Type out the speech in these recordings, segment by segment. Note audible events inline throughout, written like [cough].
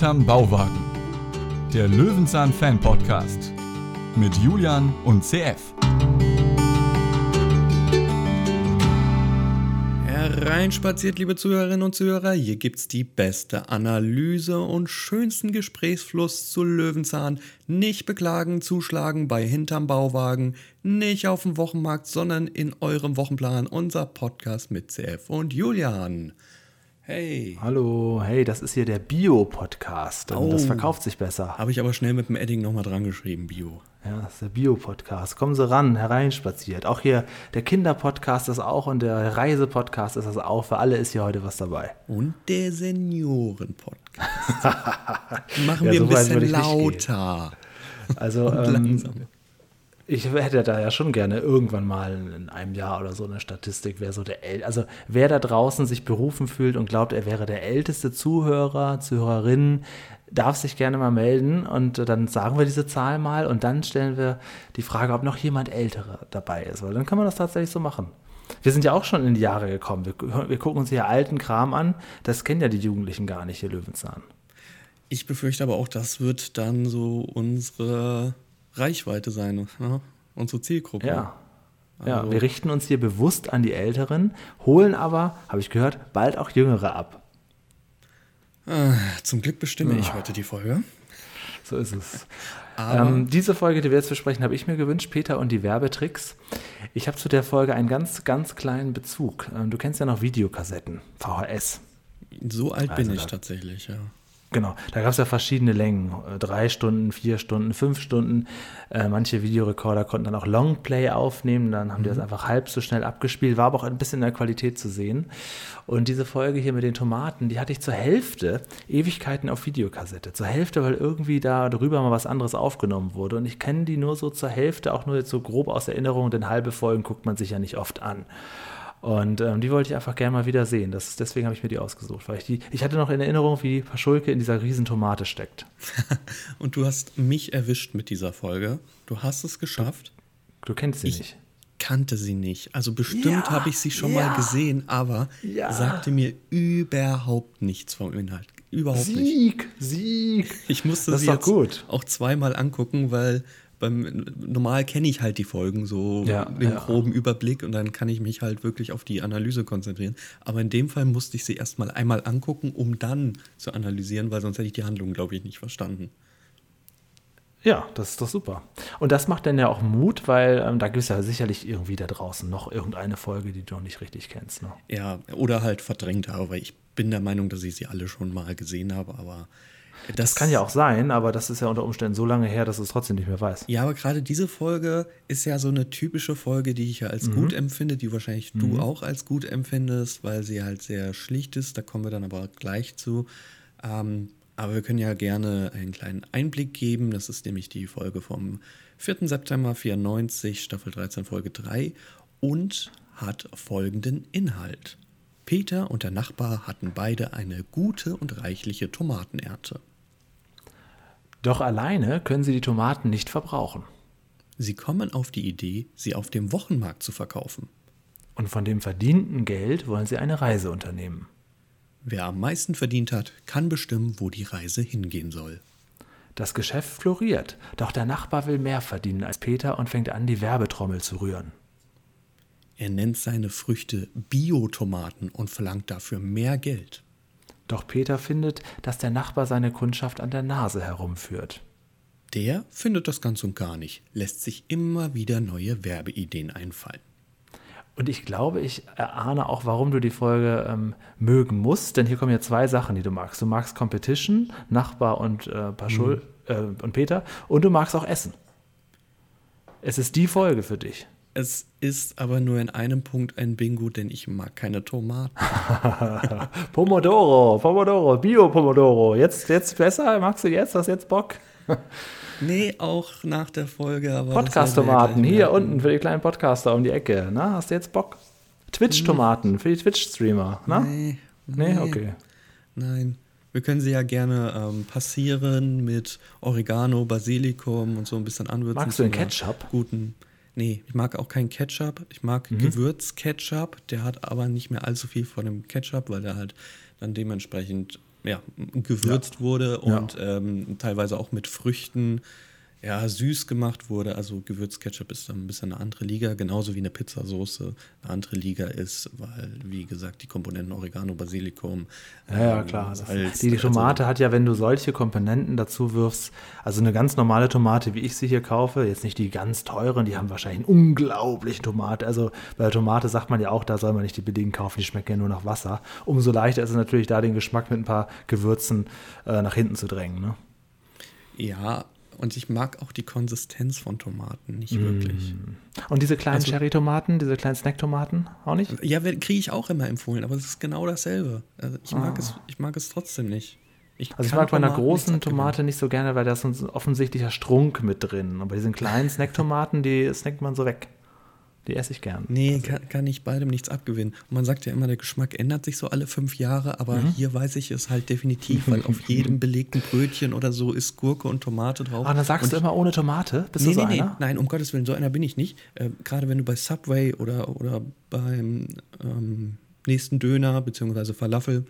Hinterm Bauwagen. Der Löwenzahn Fan Podcast mit Julian und CF. Hereinspaziert, liebe Zuhörerinnen und Zuhörer. Hier gibt's die beste Analyse und schönsten Gesprächsfluss zu Löwenzahn. Nicht beklagen, zuschlagen bei Hinterm Bauwagen, nicht auf dem Wochenmarkt, sondern in eurem Wochenplan. Unser Podcast mit CF und Julian. Hey. Hallo, hey, das ist hier der Bio-Podcast. Oh. Das verkauft sich besser. Habe ich aber schnell mit dem Edding nochmal dran geschrieben, Bio. Ja, das ist der Bio-Podcast. Kommen Sie ran, hereinspaziert. Auch hier der Kinder-Podcast ist auch und der Reise-Podcast ist das auch. Für alle ist hier heute was dabei. Und der Senioren-Podcast. [laughs] Machen Ja, wir so ein bisschen lauter. Also, Und ähm, langsam. Ich hätte da ja schon gerne irgendwann mal in einem Jahr oder so eine Statistik, wer so der äl also wer da draußen sich berufen fühlt und glaubt, er wäre der älteste Zuhörer, Zuhörerin, darf sich gerne mal melden und dann sagen wir diese Zahl mal und dann stellen wir die Frage, ob noch jemand älterer dabei ist, weil dann kann man das tatsächlich so machen. Wir sind ja auch schon in die Jahre gekommen. Wir, wir gucken uns hier alten Kram an. Das kennen ja die Jugendlichen gar nicht, hier Löwenzahn. Ich befürchte aber auch, das wird dann so unsere Reichweite sein, ne? unsere Zielgruppe. Ja. Ja, Also- wir richten uns hier bewusst an die Älteren, holen aber, habe ich gehört, bald auch Jüngere ab. Ah, Zum Glück bestimme ich heute die Folge. So ist es. Ähm, diese Folge, die wir jetzt besprechen, habe ich mir gewünscht, Peter und die Werbetricks. Ich habe zu der Folge einen ganz, ganz kleinen Bezug. Ähm, du kennst ja noch Videokassetten, VHS. So alt Also bin ich tatsächlich, ja. Genau, da gab es ja verschiedene Längen. Äh, Drei Stunden, vier Stunden, fünf Stunden. Äh, manche Videorekorder konnten dann auch Longplay aufnehmen, dann haben die das einfach halb so schnell abgespielt, war aber auch ein bisschen in der Qualität zu sehen. Und diese Folge hier mit den Tomaten, die hatte ich zur Hälfte Ewigkeiten auf Videokassette. Zur Hälfte, weil irgendwie da drüber mal was anderes aufgenommen wurde. Und ich kenne die nur so zur Hälfte, auch nur jetzt so grob aus Erinnerung, denn halbe Folgen guckt man sich ja nicht oft an. Und ähm, die wollte ich einfach gerne mal wieder sehen. Das, deswegen habe ich mir die ausgesucht. Weil ich, die, ich hatte noch in Erinnerung, wie Paschulke in dieser riesen Tomate steckt. [laughs] Und du hast mich erwischt mit dieser Folge. Du hast es geschafft. Du kennst sie Ich nicht. kannte sie nicht. Also bestimmt Ja, habe ich sie schon ja. mal gesehen, aber Ja. sagte mir überhaupt nichts vom Inhalt. Überhaupt nicht. Sieg, Sieg. Ich musste Das sie jetzt gut. auch zweimal angucken, weil beim normal kenne ich halt die Folgen so Ja, den ja. groben Überblick und dann kann ich mich halt wirklich auf die Analyse konzentrieren. Aber in dem Fall musste ich sie erstmal einmal angucken, um dann zu analysieren, weil sonst hätte ich die Handlung, glaube ich, nicht verstanden. Ja, das ist doch super. Und das macht dann ja auch Mut, weil ähm, da gibt es ja sicherlich irgendwie da draußen noch irgendeine Folge, die du noch nicht richtig kennst. Ne? Ja, oder halt verdrängt habe, weil ich bin der Meinung, dass ich sie alle schon mal gesehen habe, aber das, Das kann ja auch sein, aber das ist ja unter Umständen so lange her, dass du es trotzdem nicht mehr weißt. Ja, aber gerade diese Folge ist ja so eine typische Folge, die ich ja als gut empfinde, die wahrscheinlich du auch als gut empfindest, weil sie halt sehr schlicht ist. Da kommen wir dann aber gleich zu. Ähm, aber wir können ja gerne einen kleinen Einblick geben. Das ist nämlich die Folge vom 4. September 94, Staffel 13, Folge 3 und hat folgenden Inhalt. Peter und der Nachbar hatten beide eine gute und reichliche Tomatenernte. Doch alleine können sie die Tomaten nicht verbrauchen. Sie kommen auf die Idee, sie auf dem Wochenmarkt zu verkaufen. Und von dem verdienten Geld wollen sie eine Reise unternehmen. Wer am meisten verdient hat, kann bestimmen, wo die Reise hingehen soll. Das Geschäft floriert, doch der Nachbar will mehr verdienen als Peter und fängt an, die Werbetrommel zu rühren. Er nennt seine Früchte Biotomaten und verlangt dafür mehr Geld. Doch Peter findet, dass der Nachbar seine Kundschaft an der Nase herumführt. Der findet das ganz und gar nicht, lässt sich immer wieder neue Werbeideen einfallen. Und ich glaube, ich erahne auch, warum du die Folge ähm, mögen musst, denn hier kommen ja zwei Sachen, die du magst. Du magst Competition, Nachbar und äh, Paschul äh, und Peter, und du magst auch Essen. Es ist die Folge für dich. Es ist aber nur in einem Punkt ein Bingo, denn ich mag keine Tomaten. [laughs] Pomodoro, Pomodoro, Bio-Pomodoro. Jetzt, jetzt besser? Magst du jetzt? Hast jetzt Bock? [laughs] Nee, auch nach der Folge. Podcast-Tomaten, hier merken. unten für die kleinen Podcaster um die Ecke. Na, hast du jetzt Bock? Twitch-Tomaten für die Twitch-Streamer. Na? Nee, Nee, okay. Nein. Wir können sie ja gerne ähm, passieren mit Oregano, Basilikum und so ein bisschen anwürzen. Magst du den Ketchup? Guten. Nee, ich mag auch keinen Ketchup. Ich mag Mhm. Gewürzketchup. Der hat aber nicht mehr allzu viel von dem Ketchup, weil der halt dann dementsprechend ja, gewürzt ja. wurde und ja. ähm, teilweise auch mit Früchten ja, süß gemacht wurde. Also Gewürzketchup ist dann ein bisschen eine andere Liga, genauso wie eine Pizzasauce eine andere Liga ist, weil, wie gesagt, die Komponenten Oregano, Basilikum. Ja, ja ähm, klar. Salz, die, die also Tomate also, hat ja, wenn du solche Komponenten dazu wirfst, also eine ganz normale Tomate, wie ich sie hier kaufe, jetzt nicht die ganz teuren, die haben wahrscheinlich einen unglaublichen Tomate. Also bei der Tomate sagt man ja auch, da soll man nicht die billigen kaufen, die schmecken ja nur nach Wasser. Umso leichter ist es natürlich, da den Geschmack mit ein paar Gewürzen äh, nach hinten zu drängen. Ne? Ja, und ich mag auch die Konsistenz von Tomaten nicht mm. wirklich. Und diese kleinen also, Cherry-Tomaten, diese kleinen Snack-Tomaten auch nicht? Ja, kriege ich auch immer empfohlen, aber es ist genau dasselbe. Also ich, mag ah. es, ich mag es trotzdem nicht. Ich also ich mag bei einer großen Tomate nicht so gerne, weil da ist ein offensichtlicher Strunk mit drin. Und bei diesen kleinen Snack-Tomaten, die snackt man so weg. Die esse ich gern. Nee, also. kann, kann, ich beidem nichts abgewinnen. Und man sagt ja immer, der Geschmack ändert sich so alle fünf Jahre, aber mhm. hier weiß ich es halt definitiv, weil auf jedem [laughs] belegten Brötchen oder so ist Gurke und Tomate drauf. Ah, dann sagst und du immer ohne Tomate? Bist nee, du so nee, einer? nee, nein, um Gottes Willen, so einer bin ich nicht. Äh, Gerade wenn du bei Subway oder, oder beim ähm, nächsten Döner bzw. Falafel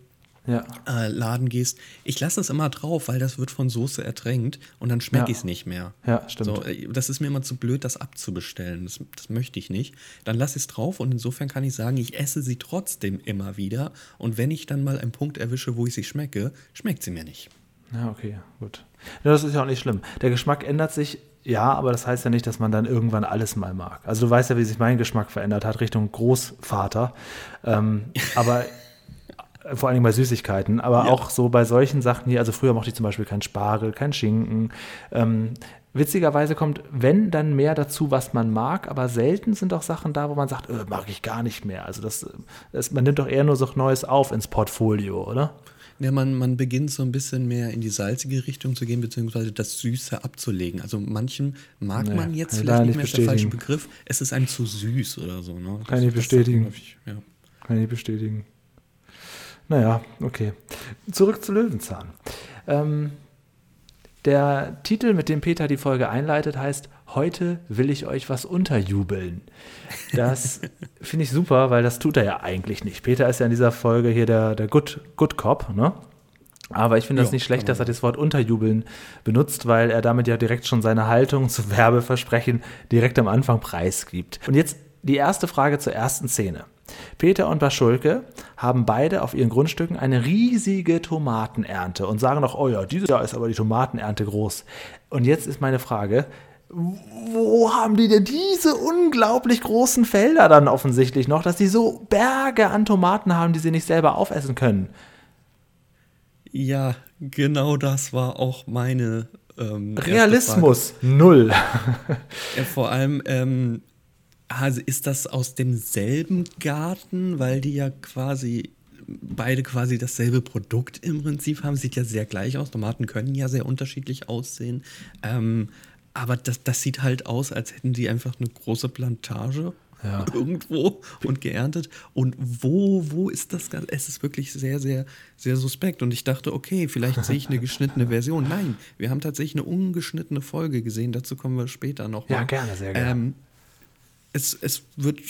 ja. äh, Laden gehst. Ich lasse es immer drauf, weil das wird von Soße ertränkt und dann schmecke ja. ich es nicht mehr. Ja, stimmt. So, äh, das ist mir immer zu blöd, das abzubestellen. Das, das möchte ich nicht. Dann lasse ich es drauf und insofern kann ich sagen, ich esse sie trotzdem immer wieder. Und wenn ich dann mal einen Punkt erwische, wo ich sie schmecke, schmeckt sie mir nicht. Ja, okay, gut. Das ist ja auch nicht schlimm. Der Geschmack ändert sich ja, aber das heißt ja nicht, dass man dann irgendwann alles mal mag. Also du weißt ja, wie sich mein Geschmack verändert hat Richtung Großvater. Ähm, [laughs] aber vor allem bei Süßigkeiten, aber ja. auch so bei solchen Sachen hier, also früher mochte ich zum Beispiel keinen Spargel, keinen Schinken. Ähm, witzigerweise kommt, wenn, dann mehr dazu, was man mag, aber selten sind auch Sachen da, wo man sagt, äh, mag ich gar nicht mehr. Also das, das, man nimmt doch eher nur so Neues auf ins Portfolio, oder? Ja, man, man beginnt so ein bisschen mehr in die salzige Richtung zu gehen, beziehungsweise das Süße abzulegen. Also manchen mag naja, man jetzt vielleicht nicht mehr, ist der falsche Begriff. Es ist einem zu süß oder so. Ne? Kann ich bestätigen. ja. Kann ich bestätigen. Naja, okay. Zurück zu Löwenzahn. Ähm, der Titel, mit dem Peter die Folge einleitet, heißt Heute will ich euch was unterjubeln. Das [laughs] finde ich super, weil das tut er ja eigentlich nicht. Peter ist ja in dieser Folge hier der, der Good, Good Cop, ne? Aber ich finde das nicht schlecht, dass er das Wort unterjubeln benutzt, weil er damit ja direkt schon seine Haltung zu Werbeversprechen direkt am Anfang preisgibt. Und jetzt die erste Frage zur ersten Szene. Peter und Baschulke haben beide auf ihren Grundstücken eine riesige Tomatenernte und sagen noch, oh ja, dieses Jahr ist aber die Tomatenernte groß. Und jetzt ist meine Frage, wo haben die denn diese unglaublich großen Felder dann offensichtlich noch, dass die so Berge an Tomaten haben, die sie nicht selber aufessen können? Ja, genau das war auch meine ähm, Realismus null. ja, vor allem ähm, also ist das aus demselben Garten, weil die ja quasi beide quasi dasselbe Produkt im Prinzip haben. Sieht ja sehr gleich aus. Tomaten können ja sehr unterschiedlich aussehen. Ähm, aber das, das sieht halt aus, als hätten die einfach eine große Plantage ja. irgendwo und geerntet. Und wo, wo ist das Ganze? Es ist wirklich sehr, sehr, sehr suspekt. Und ich dachte, okay, vielleicht sehe ich eine [laughs] geschnittene Version. Nein, wir haben tatsächlich eine ungeschnittene Folge gesehen. Dazu kommen wir später noch. Ja, gerne, sehr gerne. Ähm, es, es wird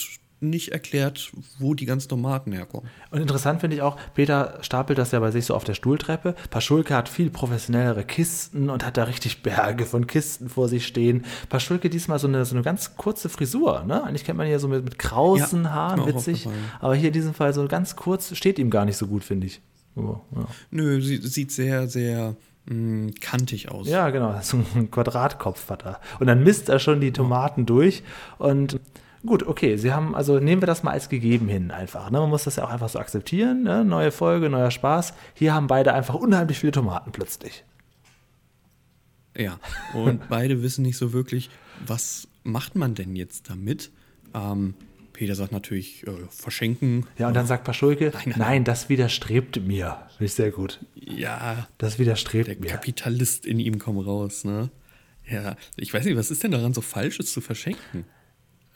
nicht erklärt, wo die ganzen Tomaten herkommen. Und interessant finde ich auch, Peter stapelt das ja bei sich so auf der Stuhltreppe. Paschulke hat viel professionellere Kisten und hat da richtig Berge von Kisten vor sich stehen. Paschulke diesmal so eine, so eine ganz kurze Frisur. Ne? Eigentlich kennt man ja so mit, mit krausen ja, Haaren, witzig. Aber hier in diesem Fall so ganz kurz, steht ihm gar nicht so gut, finde ich. Oh, ja. Nö, sie, sieht sehr, sehr mh, kantig aus. Ja, genau. [laughs] So ein Quadratkopf hat er. Und dann misst er schon die Tomaten durch. Und gut, okay, Sie haben, also nehmen wir das mal als gegeben hin einfach. Ne? Man muss das ja auch einfach so akzeptieren. Ne? Neue Folge, neuer Spaß. Hier haben beide einfach unheimlich viele Tomaten plötzlich. Ja, und [laughs] beide wissen nicht so wirklich, was macht man denn jetzt damit? Ähm, Peter sagt natürlich, äh, verschenken. Ja, und dann sagt Paschulke, nein, nein, nein, das widerstrebt mir. Finde ich sehr gut. Ja. Das widerstrebt der mir. Der Kapitalist in ihm kommt raus, ne? Ja, ich weiß nicht, was ist denn daran so Falsches zu verschenken?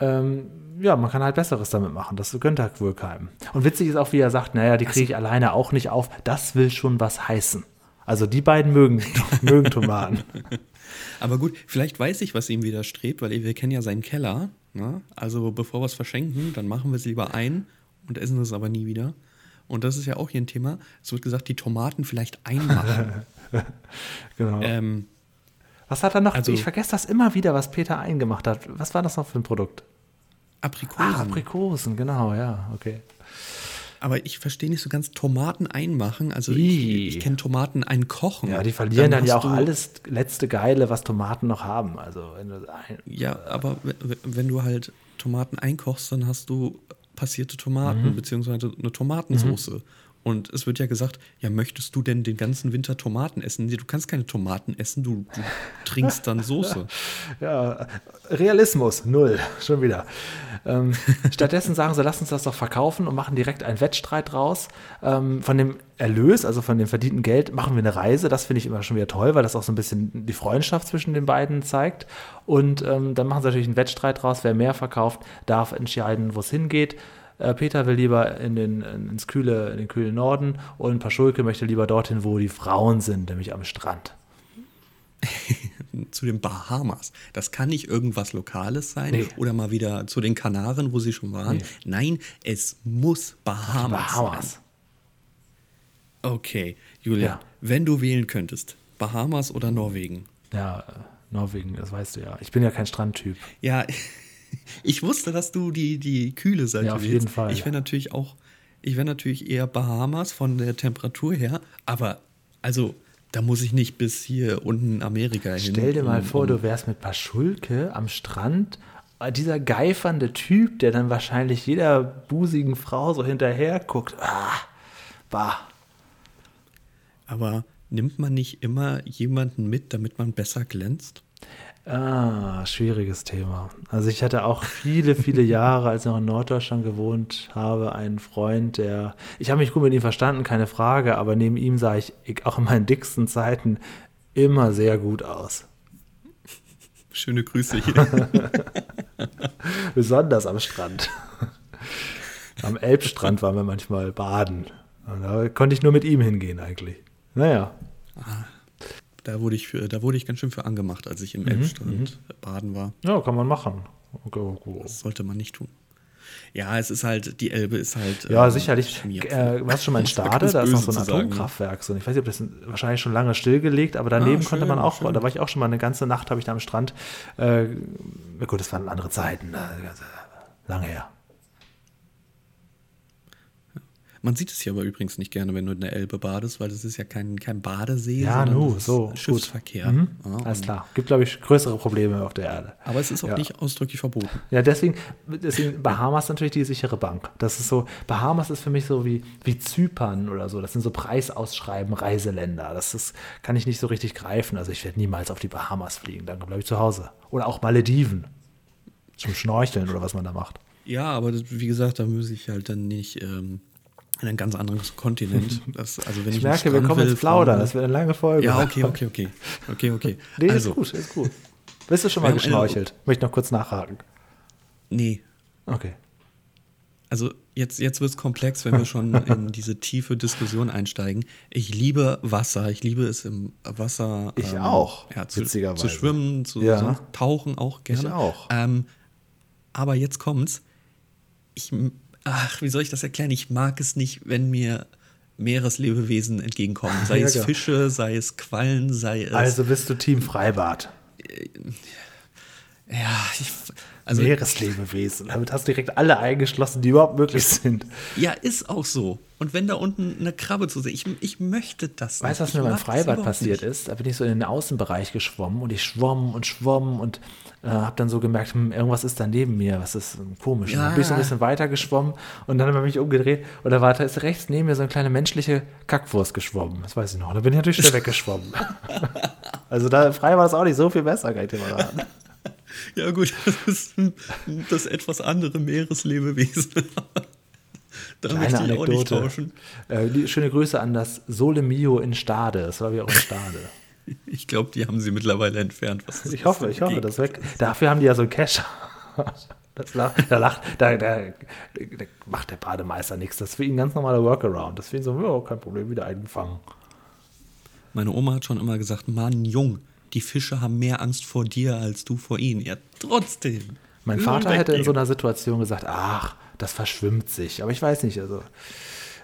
Ähm, ja, man kann halt Besseres damit machen. Das gönnt er wohl keinem. Und witzig ist auch, wie er sagt, naja, die kriege ich alleine auch nicht auf. Das will schon was heißen. Also die beiden mögen, [laughs] mögen Tomaten. [laughs] Aber gut, vielleicht weiß ich, was ihm widerstrebt, weil wir kennen ja seinen Keller. Ne? Also bevor wir es verschenken, dann machen wir es lieber ein und essen es aber nie wieder. und das ist ja auch hier ein Thema, es wird gesagt, die Tomaten vielleicht einmachen. [laughs] genau. ähm, was hat er noch? also- ich vergesse das immer wieder, was Peter eingemacht hat. Was war das noch für ein Produkt? Aprikosen. Ah, Aprikosen, genau, ja, okay. Aber ich verstehe nicht so ganz Tomaten einmachen. Also Ih. ich, ich kenne Tomaten einkochen. Ja, die verlieren dann, ja auch alles letzte Geile, was Tomaten noch haben. Also wenn du ein, Ja, aber wenn du halt Tomaten einkochst, dann hast du passierte Tomaten Mhm. beziehungsweise eine Tomatensoße. Und es wird ja gesagt, ja, möchtest du denn den ganzen Winter Tomaten essen? Du kannst keine Tomaten essen, du, du trinkst dann Soße. [laughs] Ja, Realismus, null, schon wieder. Ähm, stattdessen sagen sie, lass uns das doch verkaufen und machen direkt einen Wettstreit draus. Ähm, von dem Erlös, also von dem verdienten Geld, machen wir eine Reise. Das finde ich immer schon wieder toll, weil das auch so ein bisschen die Freundschaft zwischen den beiden zeigt. Und ähm, dann machen sie natürlich einen Wettstreit draus. Wer mehr verkauft, darf entscheiden, wo es hingeht. Äh, Peter will lieber in den, ins kühle, in den kühlen Norden und Paschulke möchte lieber dorthin, wo die Frauen sind, nämlich am Strand. [laughs] zu den Bahamas. Das kann nicht irgendwas Lokales sein Nee. oder mal wieder zu den Kanaren, wo sie schon waren. Nee. Nein, es muss Bahamas, Bahamas. sein. Okay, Julia, Ja. wenn du wählen könntest, Bahamas oder Norwegen? Ja, äh, Norwegen, das weißt du ja. Ich bin ja kein Strandtyp. Ja, [laughs] ich wusste, dass du die, die kühle Seite Ja, auf jeden Fall. Ich wäre natürlich auch, ich wäre natürlich eher Bahamas von der Temperatur her, aber also da muss ich nicht bis hier unten Amerika hin. Stell dir mal um- vor, du wärst mit Paschulke am Strand. äh, Dieser geifernde Typ, der dann wahrscheinlich jeder busigen Frau so hinterher guckt. Ah, bah. Aber nimmt man nicht immer jemanden mit, damit man besser glänzt? Ah, schwieriges Thema. Also ich hatte auch viele, viele [laughs] Jahre, als ich noch in Norddeutschland gewohnt habe, einen Freund, der, ich habe mich gut mit ihm verstanden, keine Frage, aber neben ihm sah ich auch in meinen dicksten Zeiten immer sehr gut aus. Schöne Grüße hier. [laughs] Besonders am Strand. Am Elbstrand waren wir manchmal baden. Und da konnte ich nur mit ihm hingehen eigentlich. Naja, da, wurde ich für, da wurde ich ganz schön für angemacht, als Mhm, ich im Elbstrand baden war. ja, kann man machen. Okay, okay. Das sollte man nicht tun. Ja, es ist halt, die Elbe ist halt. Ja, äh, sicherlich. Äh, warst du schon mal in [laughs] Stade? Da ist noch so ein. Atomkraftwerk. So. Ich weiß nicht, ob das wahrscheinlich schon lange stillgelegt, aber daneben Ah, konnte man schön, auch, schön. da war ich auch schon mal eine ganze Nacht, habe ich da am Strand. Äh, na gut, das waren andere Zeiten. ne, äh, Lange her. Man sieht es hier aber übrigens nicht gerne, wenn du in der Elbe badest, weil das ist ja kein, kein Badesee, Ja, sondern nu, so. Schiffsverkehr. Mhm. Ja, Alles klar. Gibt, glaube ich, größere Probleme auf der Erde. Aber es ist auch Ja. nicht ausdrücklich verboten. Ja, deswegen, deswegen Bahamas natürlich die sichere Bank. Das ist so, Bahamas ist für mich so wie, wie Zypern oder so. Das sind so Preisausschreiben, Reiseländer. Das ist, kann ich nicht so richtig greifen. Also ich werde niemals auf die Bahamas fliegen. Dann bleibe ich zu Hause. Oder auch Malediven. Zum Schnorcheln oder was man da macht. Ja, aber das, wie gesagt, da muss ich halt dann nicht ähm, in einen ganz anderen Kontinent. [laughs] Das, also wenn ich, Ich merke, wir kommen will, ins Plaudern. Das wird eine lange Folge. Ja, okay, okay, okay. Okay, okay. [laughs] Nee, also, ist gut, ist gut. Bist du schon mal Wir haben eine- geschnorchelt? Möchte noch kurz nachhaken. nee. Okay. Also jetzt, jetzt wird es komplex, wenn wir schon in [laughs] diese tiefe Diskussion einsteigen. Ich liebe Wasser, ich liebe es im Wasser. ähm, Ich auch, Ja, zu, witzigerweise. zu schwimmen, zu Ja. so tauchen auch gerne. Ich auch. Ähm, aber jetzt kommt's. Ich, ach, wie soll ich das erklären? Ich mag es nicht, wenn mir Meereslebewesen entgegenkommen. Sei Ja, es klar. Fische, sei es Quallen, sei es. Also bist du Team Freibad. ja, ich, also, Meereslebewesen. Damit hast du direkt alle eingeschlossen, die überhaupt möglich sind. ja, ist auch so. Und wenn da unten eine Krabbe zu sehen, ich, ich möchte das Weißt du, was mir beim Freibad passiert nicht. ist? Da bin ich so in den Außenbereich geschwommen und ich schwamm und schwamm und äh, habe dann so gemerkt, hm, irgendwas ist da neben mir, was ist komisch. Und Ja. dann bin ich so ein bisschen weiter geschwommen und dann habe ich mich umgedreht und da war da ist rechts neben mir so eine kleine menschliche Kackwurst geschwommen. Das weiß ich noch. Da bin ich natürlich schnell weggeschwommen. [laughs] also da im Freibad ist auch nicht so viel besser, kann ich dir mal sagen. [laughs] Ja, gut, das ist das etwas andere Meereslebewesen. [laughs] da Kleine möchte ich auch nicht Anekdote. tauschen. Äh, die, schöne Grüße an das Sole Mio in Stade. Das war wie auch in Stade. [laughs] Ich glaube, die haben sie mittlerweile entfernt. Was Ich hoffe, ich hoffe, das weg. Dafür haben die ja so einen Cash. Das lacht, da, lacht, da, da, da macht der Bademeister nichts. Das ist für ihn ein ganz normaler Workaround. Das ist für ihn so, ja, kein Problem, wieder eingefangen. Meine Oma hat schon immer gesagt: Mann, Jung, die Fische haben mehr Angst vor dir als du vor ihnen. Ja, trotzdem. Mein Vater hätte in so einer Situation gesagt, ach, das verschwimmt sich. Aber ich weiß nicht, also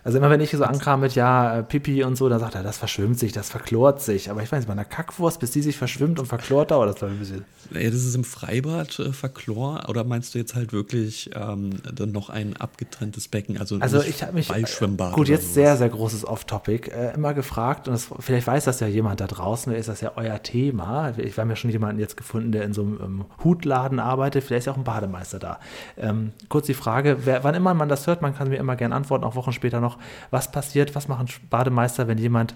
Also immer wenn ich so ankam mit, ja, äh, Pipi und so, dann sagt er, das verschwimmt sich, das verklort sich. Aber ich weiß, bei einer Kackwurst, bis die sich verschwimmt und verklort, dauert das ein bisschen. Ja, das ist im Freibad äh, verklor oder meinst du jetzt halt wirklich ähm, dann noch ein abgetrenntes Becken? Also, also ich habe mich, Ballschwimmbad gut, jetzt sehr, sehr großes Off-Topic, äh, immer gefragt und das, vielleicht weiß das ja jemand da draußen, ist das ja euer Thema. Ich habe mir schon jemanden jetzt gefunden, der in so einem ähm, Hutladen arbeitet, vielleicht ist ja auch ein Bademeister da. Ähm, kurz die Frage, wer, wann immer man das hört, man kann mir immer gerne antworten, auch Wochen später noch, was passiert, was machen Bademeister, wenn jemand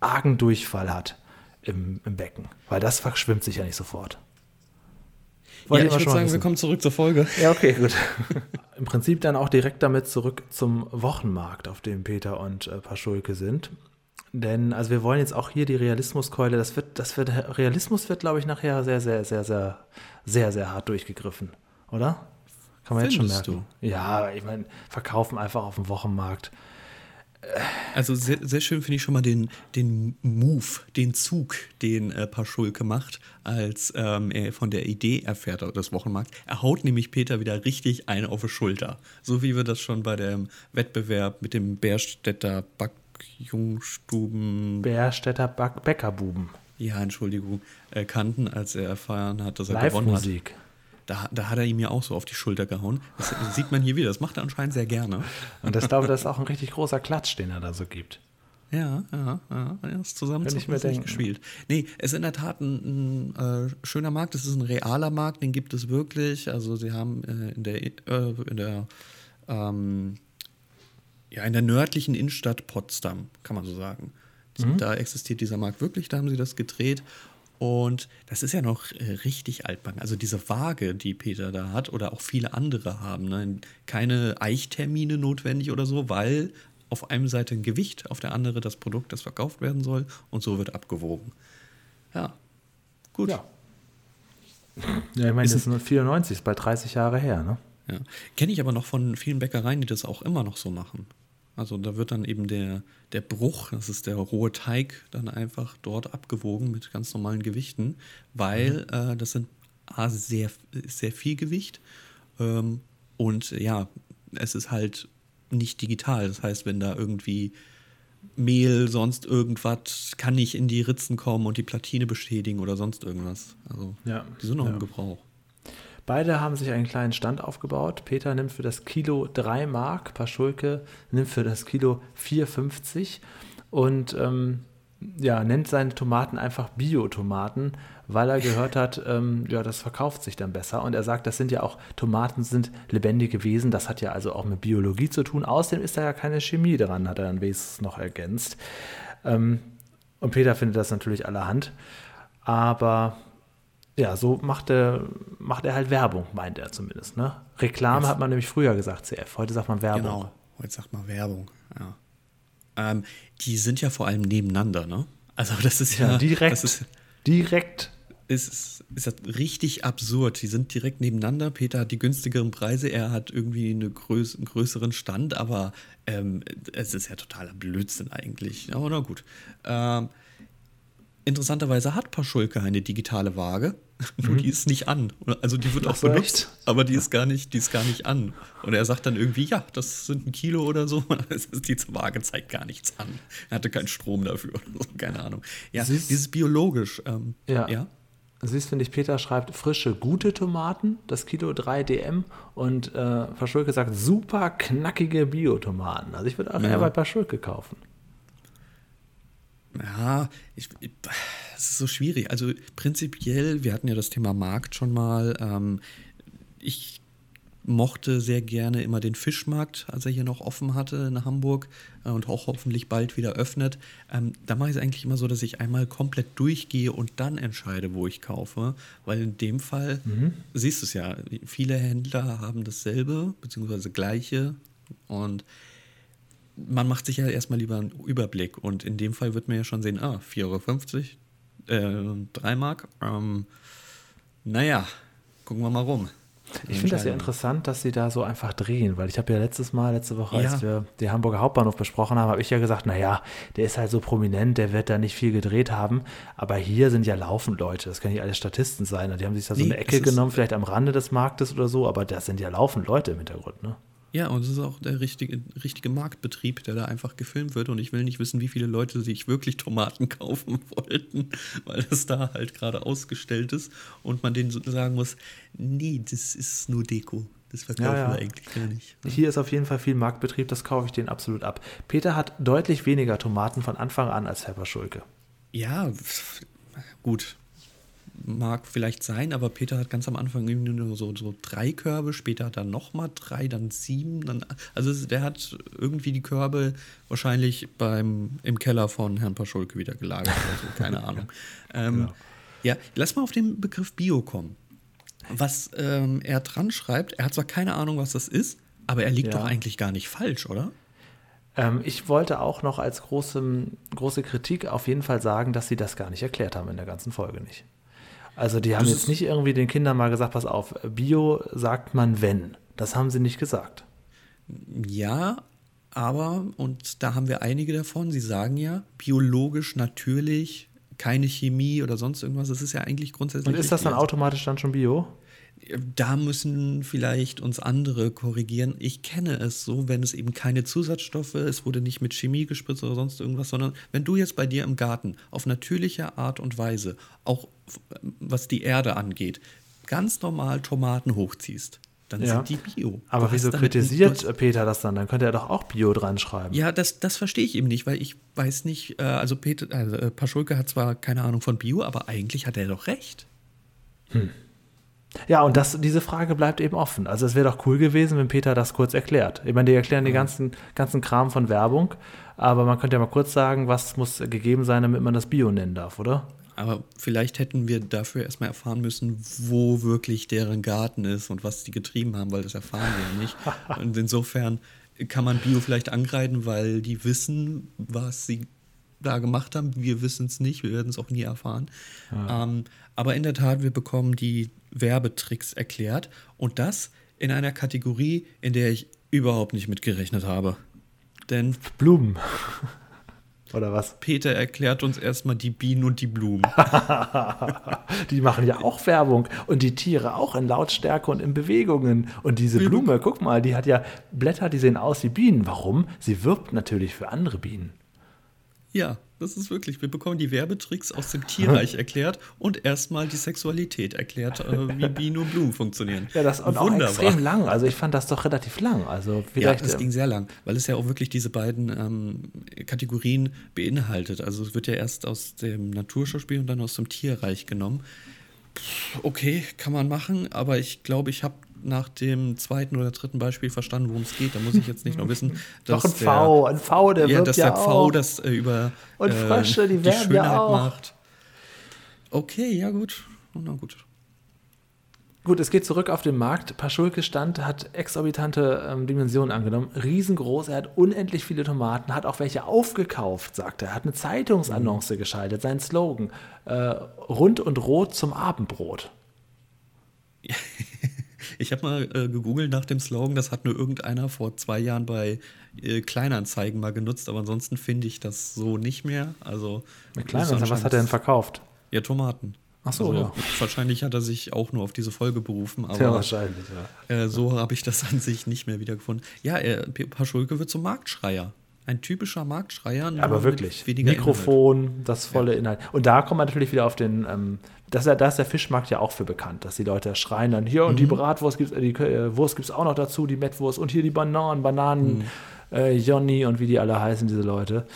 argen Durchfall hat im, im Becken? Weil das verschwimmt sich ja nicht sofort. Wollt ja, ich würde sagen, wir kommen zurück zur Folge. Ja, okay, [laughs] gut. Im Prinzip dann auch direkt damit zurück zum Wochenmarkt, auf dem Peter und äh, Paschulke sind. Denn, also wir wollen jetzt auch hier die Realismuskeule, das wird, das wird, Realismus wird, glaube ich, nachher sehr, sehr, sehr, sehr, sehr, sehr hart durchgegriffen, oder? Kann man Findest jetzt schon merken. Du? Ja, ich meine, verkaufen einfach auf dem Wochenmarkt. Also sehr, sehr schön finde ich schon mal den, den Move, den Zug, den äh, Paschulke macht, als ähm, er von der Idee erfährt das Wochenmarkt. Er haut nämlich Peter wieder richtig ein auf die Schulter. So wie wir das schon bei dem Wettbewerb mit dem Bärstädter Backjungstuben. Bärstädter Back Bäckerbuben. Ja, Entschuldigung, äh, kannten, als er erfahren hat, dass er gewonnen hat. Da, da hat er ihm ja auch so auf die Schulter gehauen. Das, das sieht man hier wieder. Das macht er anscheinend sehr gerne. Und das glaube das ist auch ein richtig großer Klatsch, den er da so gibt. Ja, ja, ja. Das zusammen zu nicht gespielt. Nee, es ist in der Tat ein, ein äh, schöner Markt. Es ist ein realer Markt, den gibt es wirklich. Also sie haben äh, in der, äh, in der ähm, ja, in der nördlichen Innenstadt Potsdam, kann man so sagen. Mhm. Da existiert dieser Markt wirklich, da haben sie das gedreht. Und das ist ja noch äh, richtig altbacken. Also diese Waage, die Peter da hat, oder auch viele andere haben, ne? keine Eichtermine notwendig oder so, weil auf einer Seite ein Gewicht, auf der anderen das Produkt, das verkauft werden soll, und so wird abgewogen. Ja, gut. Ja, ja ich meine, das ist 94, ist bald 30 Jahre her, ne? Ja. Kenne ich aber noch von vielen Bäckereien, die das auch immer noch so machen. Also da wird dann eben der, der Bruch, das ist der rohe Teig, dann einfach dort abgewogen mit ganz normalen Gewichten, weil mhm. äh, das sind A, sehr, sehr viel Gewicht ähm, und ja, es ist halt nicht digital. Das heißt, wenn da irgendwie Mehl, sonst irgendwas, kann nicht in die Ritzen kommen und die Platine beschädigen oder sonst irgendwas. Also ja. die sind noch ja. im Gebrauch. Beide haben sich einen kleinen Stand aufgebaut. Peter nimmt für das Kilo 3 Mark, Paschulke nimmt für das Kilo 4,50 und ähm, ja, nennt seine Tomaten einfach Bio-Tomaten, weil er gehört hat, [laughs] ähm, ja, das verkauft sich dann besser. Und er sagt, das sind ja auch, Tomaten sind lebendige Wesen, das hat ja also auch mit Biologie zu tun. Außerdem ist da ja keine Chemie dran, hat er dann wenigstens noch ergänzt. Ähm, und Peter findet das natürlich allerhand. Aber ja, so macht er, macht er halt Werbung, meint er zumindest. Ne? Reklame Jetzt. hat man nämlich früher gesagt, CF. Heute sagt man Werbung. Genau, heute sagt man Werbung, ja. Ähm, die sind ja vor allem nebeneinander, ne? Also das ist ja, ja direkt. Das ist, direkt. Ist, ist das richtig absurd. Die sind direkt nebeneinander. Peter hat die günstigeren Preise, er hat irgendwie eine größ, einen größeren Stand, aber ähm, es ist ja totaler Blödsinn eigentlich. Aber na gut. Ähm, interessanterweise hat Paschulke eine digitale Waage [laughs] nur mhm. die ist nicht an. Also die wird auch benutzt, aber die ist gar nicht, die ist gar nicht an. Und er sagt dann irgendwie, ja, das sind ein Kilo oder so. [laughs] Die Waage zeigt gar nichts an. Er hatte keinen Strom dafür oder so, keine Ahnung. Ja, Siehst, dieses biologisch. Ähm, ja. ja. Siehst, finde ich, Peter schreibt frische, gute Tomaten, das Kilo 3 DM und äh, Paschulke sagt super knackige Biotomaten. Also ich würde auch ja. eher bei Paschulke kaufen. Ja, ich, ich, das ist so schwierig. Also prinzipiell, wir hatten ja das Thema Markt schon mal. Ähm, ich mochte sehr gerne immer den Fischmarkt, als er hier noch offen hatte in Hamburg äh, und auch hoffentlich bald wieder öffnet. Ähm, da mache ich es eigentlich immer so, dass ich einmal komplett durchgehe und dann entscheide, wo ich kaufe. Weil in dem Fall, mhm. siehst du es ja, viele Händler haben dasselbe, beziehungsweise gleiche. Und man macht sich ja erstmal lieber einen Überblick. Und in dem Fall wird man ja schon sehen, ah, 4,50 Euro, äh, 3 Mark. Ähm, naja, gucken wir mal rum. Ich finde das ja interessant, dass sie da so einfach drehen, weil ich habe ja letztes Mal, letzte Woche, ja. als wir den Hamburger Hauptbahnhof besprochen haben, habe ich ja gesagt, naja, der ist halt so prominent, der wird da nicht viel gedreht haben, aber hier sind ja laufend Leute, das können nicht alle Statisten sein, die haben sich da so nee, eine Ecke genommen, vielleicht am Rande des Marktes oder so, aber da sind ja laufend Leute im Hintergrund, ne? Ja, und es ist auch der richtige, richtige Marktbetrieb, der da einfach gefilmt wird. Und ich will nicht wissen, wie viele Leute sich wirklich Tomaten [laughs] kaufen wollten, weil das da halt gerade ausgestellt ist und man denen so sagen muss, nee, das ist nur Deko. Das verkaufen Ja, ja. wir eigentlich gar nicht. Hier ist auf jeden Fall viel Marktbetrieb, das kaufe ich denen absolut ab. Peter hat deutlich weniger Tomaten von Anfang an als Herr Paschulke. Ja, gut. Mag vielleicht sein, aber Peter hat ganz am Anfang irgendwie nur so, so drei Körbe, später hat er nochmal drei, dann sieben. Dann, also der hat irgendwie die Körbe wahrscheinlich beim, im Keller von Herrn Paschulke wieder gelagert oder so, [laughs] keine Ahnung. Ähm, Genau. Ja, lass mal auf den Begriff Bio kommen. Was ähm, er dran schreibt, er hat zwar keine Ahnung, was das ist, aber er liegt Ja. doch eigentlich gar nicht falsch, oder? Ähm, ich wollte auch noch als große, große Kritik auf jeden Fall sagen, dass sie das gar nicht erklärt haben in der ganzen Folge nicht. Also die haben Das jetzt nicht irgendwie den Kindern mal gesagt, pass auf, Bio sagt man wenn. Das haben sie nicht gesagt. Ja, aber, und da haben wir einige davon, sie sagen ja, biologisch, natürlich, keine Chemie oder sonst irgendwas. Das ist ja eigentlich grundsätzlich. Und ist das dann automatisch dann schon Bio? Da müssen vielleicht uns andere korrigieren. Ich kenne es so, wenn es eben keine Zusatzstoffe, es wurde nicht mit Chemie gespritzt oder sonst irgendwas, sondern wenn du jetzt bei dir im Garten auf natürliche Art und Weise, auch f- was die Erde angeht, ganz normal Tomaten hochziehst, dann Ja. sind die Bio. Aber Du wieso kritisiert hast- Peter das dann? Dann könnte er doch auch Bio dran schreiben. Ja, das, das verstehe ich eben nicht, weil ich weiß nicht, äh, also Peter, also äh, Paschulke hat zwar keine Ahnung von Bio, aber eigentlich hat er doch recht. Ja, und das, diese Frage bleibt eben offen. Also es wäre doch cool gewesen, wenn Peter das kurz erklärt. Ich meine, die erklären den ganzen, ganzen Kram von Werbung, aber man könnte ja mal kurz sagen, was muss gegeben sein, damit man das Bio nennen darf, oder? Aber vielleicht hätten wir dafür erstmal erfahren müssen, wo wirklich deren Garten ist und was die getrieben haben, weil das erfahren wir ja nicht. [laughs] Und insofern kann man Bio vielleicht angreifen, weil die wissen, was sie da gemacht haben. Wir wissen es nicht, wir werden es auch nie erfahren. Ähm, aber in der Tat, wir bekommen die Werbetricks erklärt und das in einer Kategorie, in der ich überhaupt nicht mitgerechnet habe. Denn Blumen. [laughs] Oder was? Peter erklärt uns erstmal die Bienen und die Blumen. [laughs] Die machen ja auch Werbung und die Tiere auch in Lautstärke und in Bewegungen. Und diese Blume, guck mal, die hat ja Blätter, die sehen aus wie Bienen. Warum? Sie wirbt natürlich für andere Bienen. Ja, das ist wirklich. Wir bekommen die Werbetricks aus dem Tierreich [laughs] erklärt und erstmal die Sexualität erklärt, äh, wie Bienen und Blumen funktionieren. Ja, das und auch extrem lang. Also ich fand das doch relativ lang. Also Ja, vielleicht. es äh, ging sehr lang, weil es ja auch wirklich diese beiden ähm, Kategorien beinhaltet. Also es wird ja erst aus dem Naturschauspiel und dann aus dem Tierreich genommen. Okay, kann man machen, aber ich glaube, ich habe nach dem zweiten oder dritten Beispiel verstanden, worum es geht. Da muss ich jetzt nicht noch wissen, [laughs] Doch dass ein V, ein V, der ja, dass ja der V auch. das äh, über Und Frösche, die werben ja auch. macht. Okay, ja gut. Na gut. Gut, es geht zurück auf den Markt. Paschulke stand, hat exorbitante ähm, Dimensionen angenommen, riesengroß. Er hat unendlich viele Tomaten, hat auch welche aufgekauft, sagt er. Er hat eine Zeitungsannonce geschaltet, sein Slogan: äh, rund und rot zum Abendbrot. [laughs] Ich habe mal äh, gegoogelt nach dem Slogan, das hat nur irgendeiner vor zwei Jahren bei äh, Kleinanzeigen mal genutzt, aber ansonsten finde ich das so nicht mehr. Also Mit Kleinanzeigen, was hat er denn verkauft? Ja, Tomaten. Ach so, also, ja. Wahrscheinlich hat er sich auch nur auf diese Folge berufen, aber Ja, wahrscheinlich, ja. äh, so habe ich das [laughs] an sich nicht mehr wiedergefunden. Ja, P- Paschulke wird zum Marktschreier. Ein typischer Marktschreier. nur Aber wirklich. weniger Inhalt. Mikrofon, das volle Inhalt. Und da kommt man natürlich wieder auf den, ähm, das, ja- da ist der Fischmarkt ja auch für bekannt, dass die Leute schreien dann, hier und Mhm. die Bratwurst gibt es, die äh, Wurst gibt es auch noch dazu, die Mettwurst und hier die Bananen, Bananen, Mhm. äh, Jonny und wie die alle heißen, diese Leute.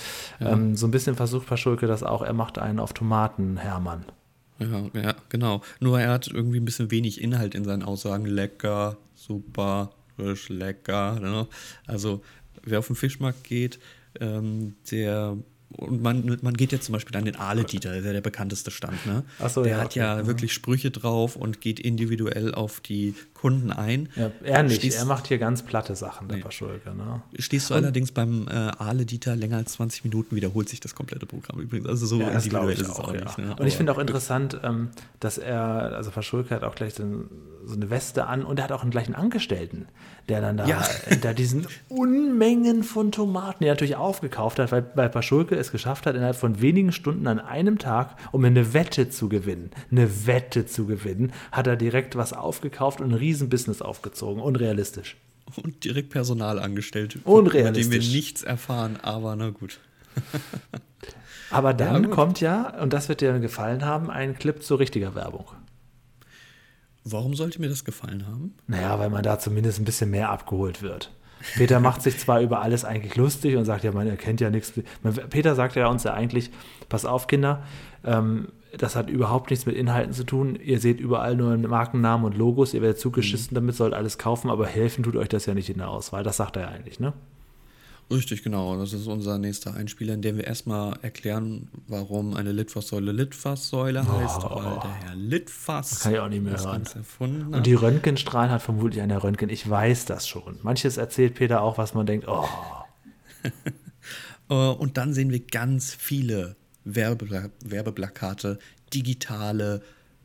Ähm, so ein bisschen versucht Paschulke das auch, er macht einen auf Tomaten, Hermann. Ja, ja, genau. Nur er hat irgendwie ein bisschen wenig Inhalt in seinen Aussagen. Lecker, super, frisch, lecker. Ne? Also, wer auf den Fischmarkt geht, ähm, der. Und man, man geht jetzt zum Beispiel an den Aale-Dieter, der ja der bekannteste Stand, ne? Ach so, der ja, hat okay. ja wirklich Sprüche drauf und geht individuell auf die Kunden ein. Ja, er nicht, Stehst- er macht hier ganz platte Sachen, der Nee. Paschulke. Ne? Stehst du allerdings beim äh, Aale-Dieter länger als 20 Minuten, wiederholt sich das komplette Programm übrigens. Also so Ja, individuell ist es auch, auch ja. nicht. Ne? Und ich finde auch interessant, ähm, dass er, also Verschulke hat auch gleich so, so eine Weste an und er hat auch einen gleichen Angestellten, der dann da, Ja. da diesen Unmengen von Tomaten, die er natürlich aufgekauft hat, weil, weil Paschulke es geschafft hat, innerhalb von wenigen Stunden an einem Tag, um eine Wette zu gewinnen, eine Wette zu gewinnen, hat er direkt was aufgekauft und ein Riesenbusiness aufgezogen. Unrealistisch. Und direkt Personal angestellt, Unrealistisch. Über den wir nichts erfahren, aber na gut. [laughs] aber dann Ja, kommt ja, und das wird dir gefallen haben, ein Clip zu richtiger Werbung. Warum sollte mir das gefallen haben? Naja, weil man da zumindest ein bisschen mehr abgeholt wird. Peter macht sich zwar über alles eigentlich lustig und sagt ja, man erkennt ja nichts. Peter sagt ja uns ja eigentlich, pass auf, Kinder, ähm, das hat überhaupt nichts mit Inhalten zu tun. Ihr seht überall nur Markennamen und Logos, ihr werdet zugeschissen damit, sollt alles kaufen, aber helfen tut euch das ja nicht in der Auswahl. Das sagt er ja eigentlich, ne? Richtig, genau. Das ist unser nächster Einspieler, in dem wir erstmal erklären, warum eine Litfaßsäule Litfaßsäule heißt, weil der Herr Litfaß Oh. Kann ich auch nicht mehr hören. Erfunden hat. Und die Röntgenstrahlen hat vermutlich einer Röntgen. Ich weiß das schon. Manches erzählt Peter auch, was man denkt, oh, [laughs] Äh, Und dann sehen wir ganz viele Werbe Werbeplakate, digitale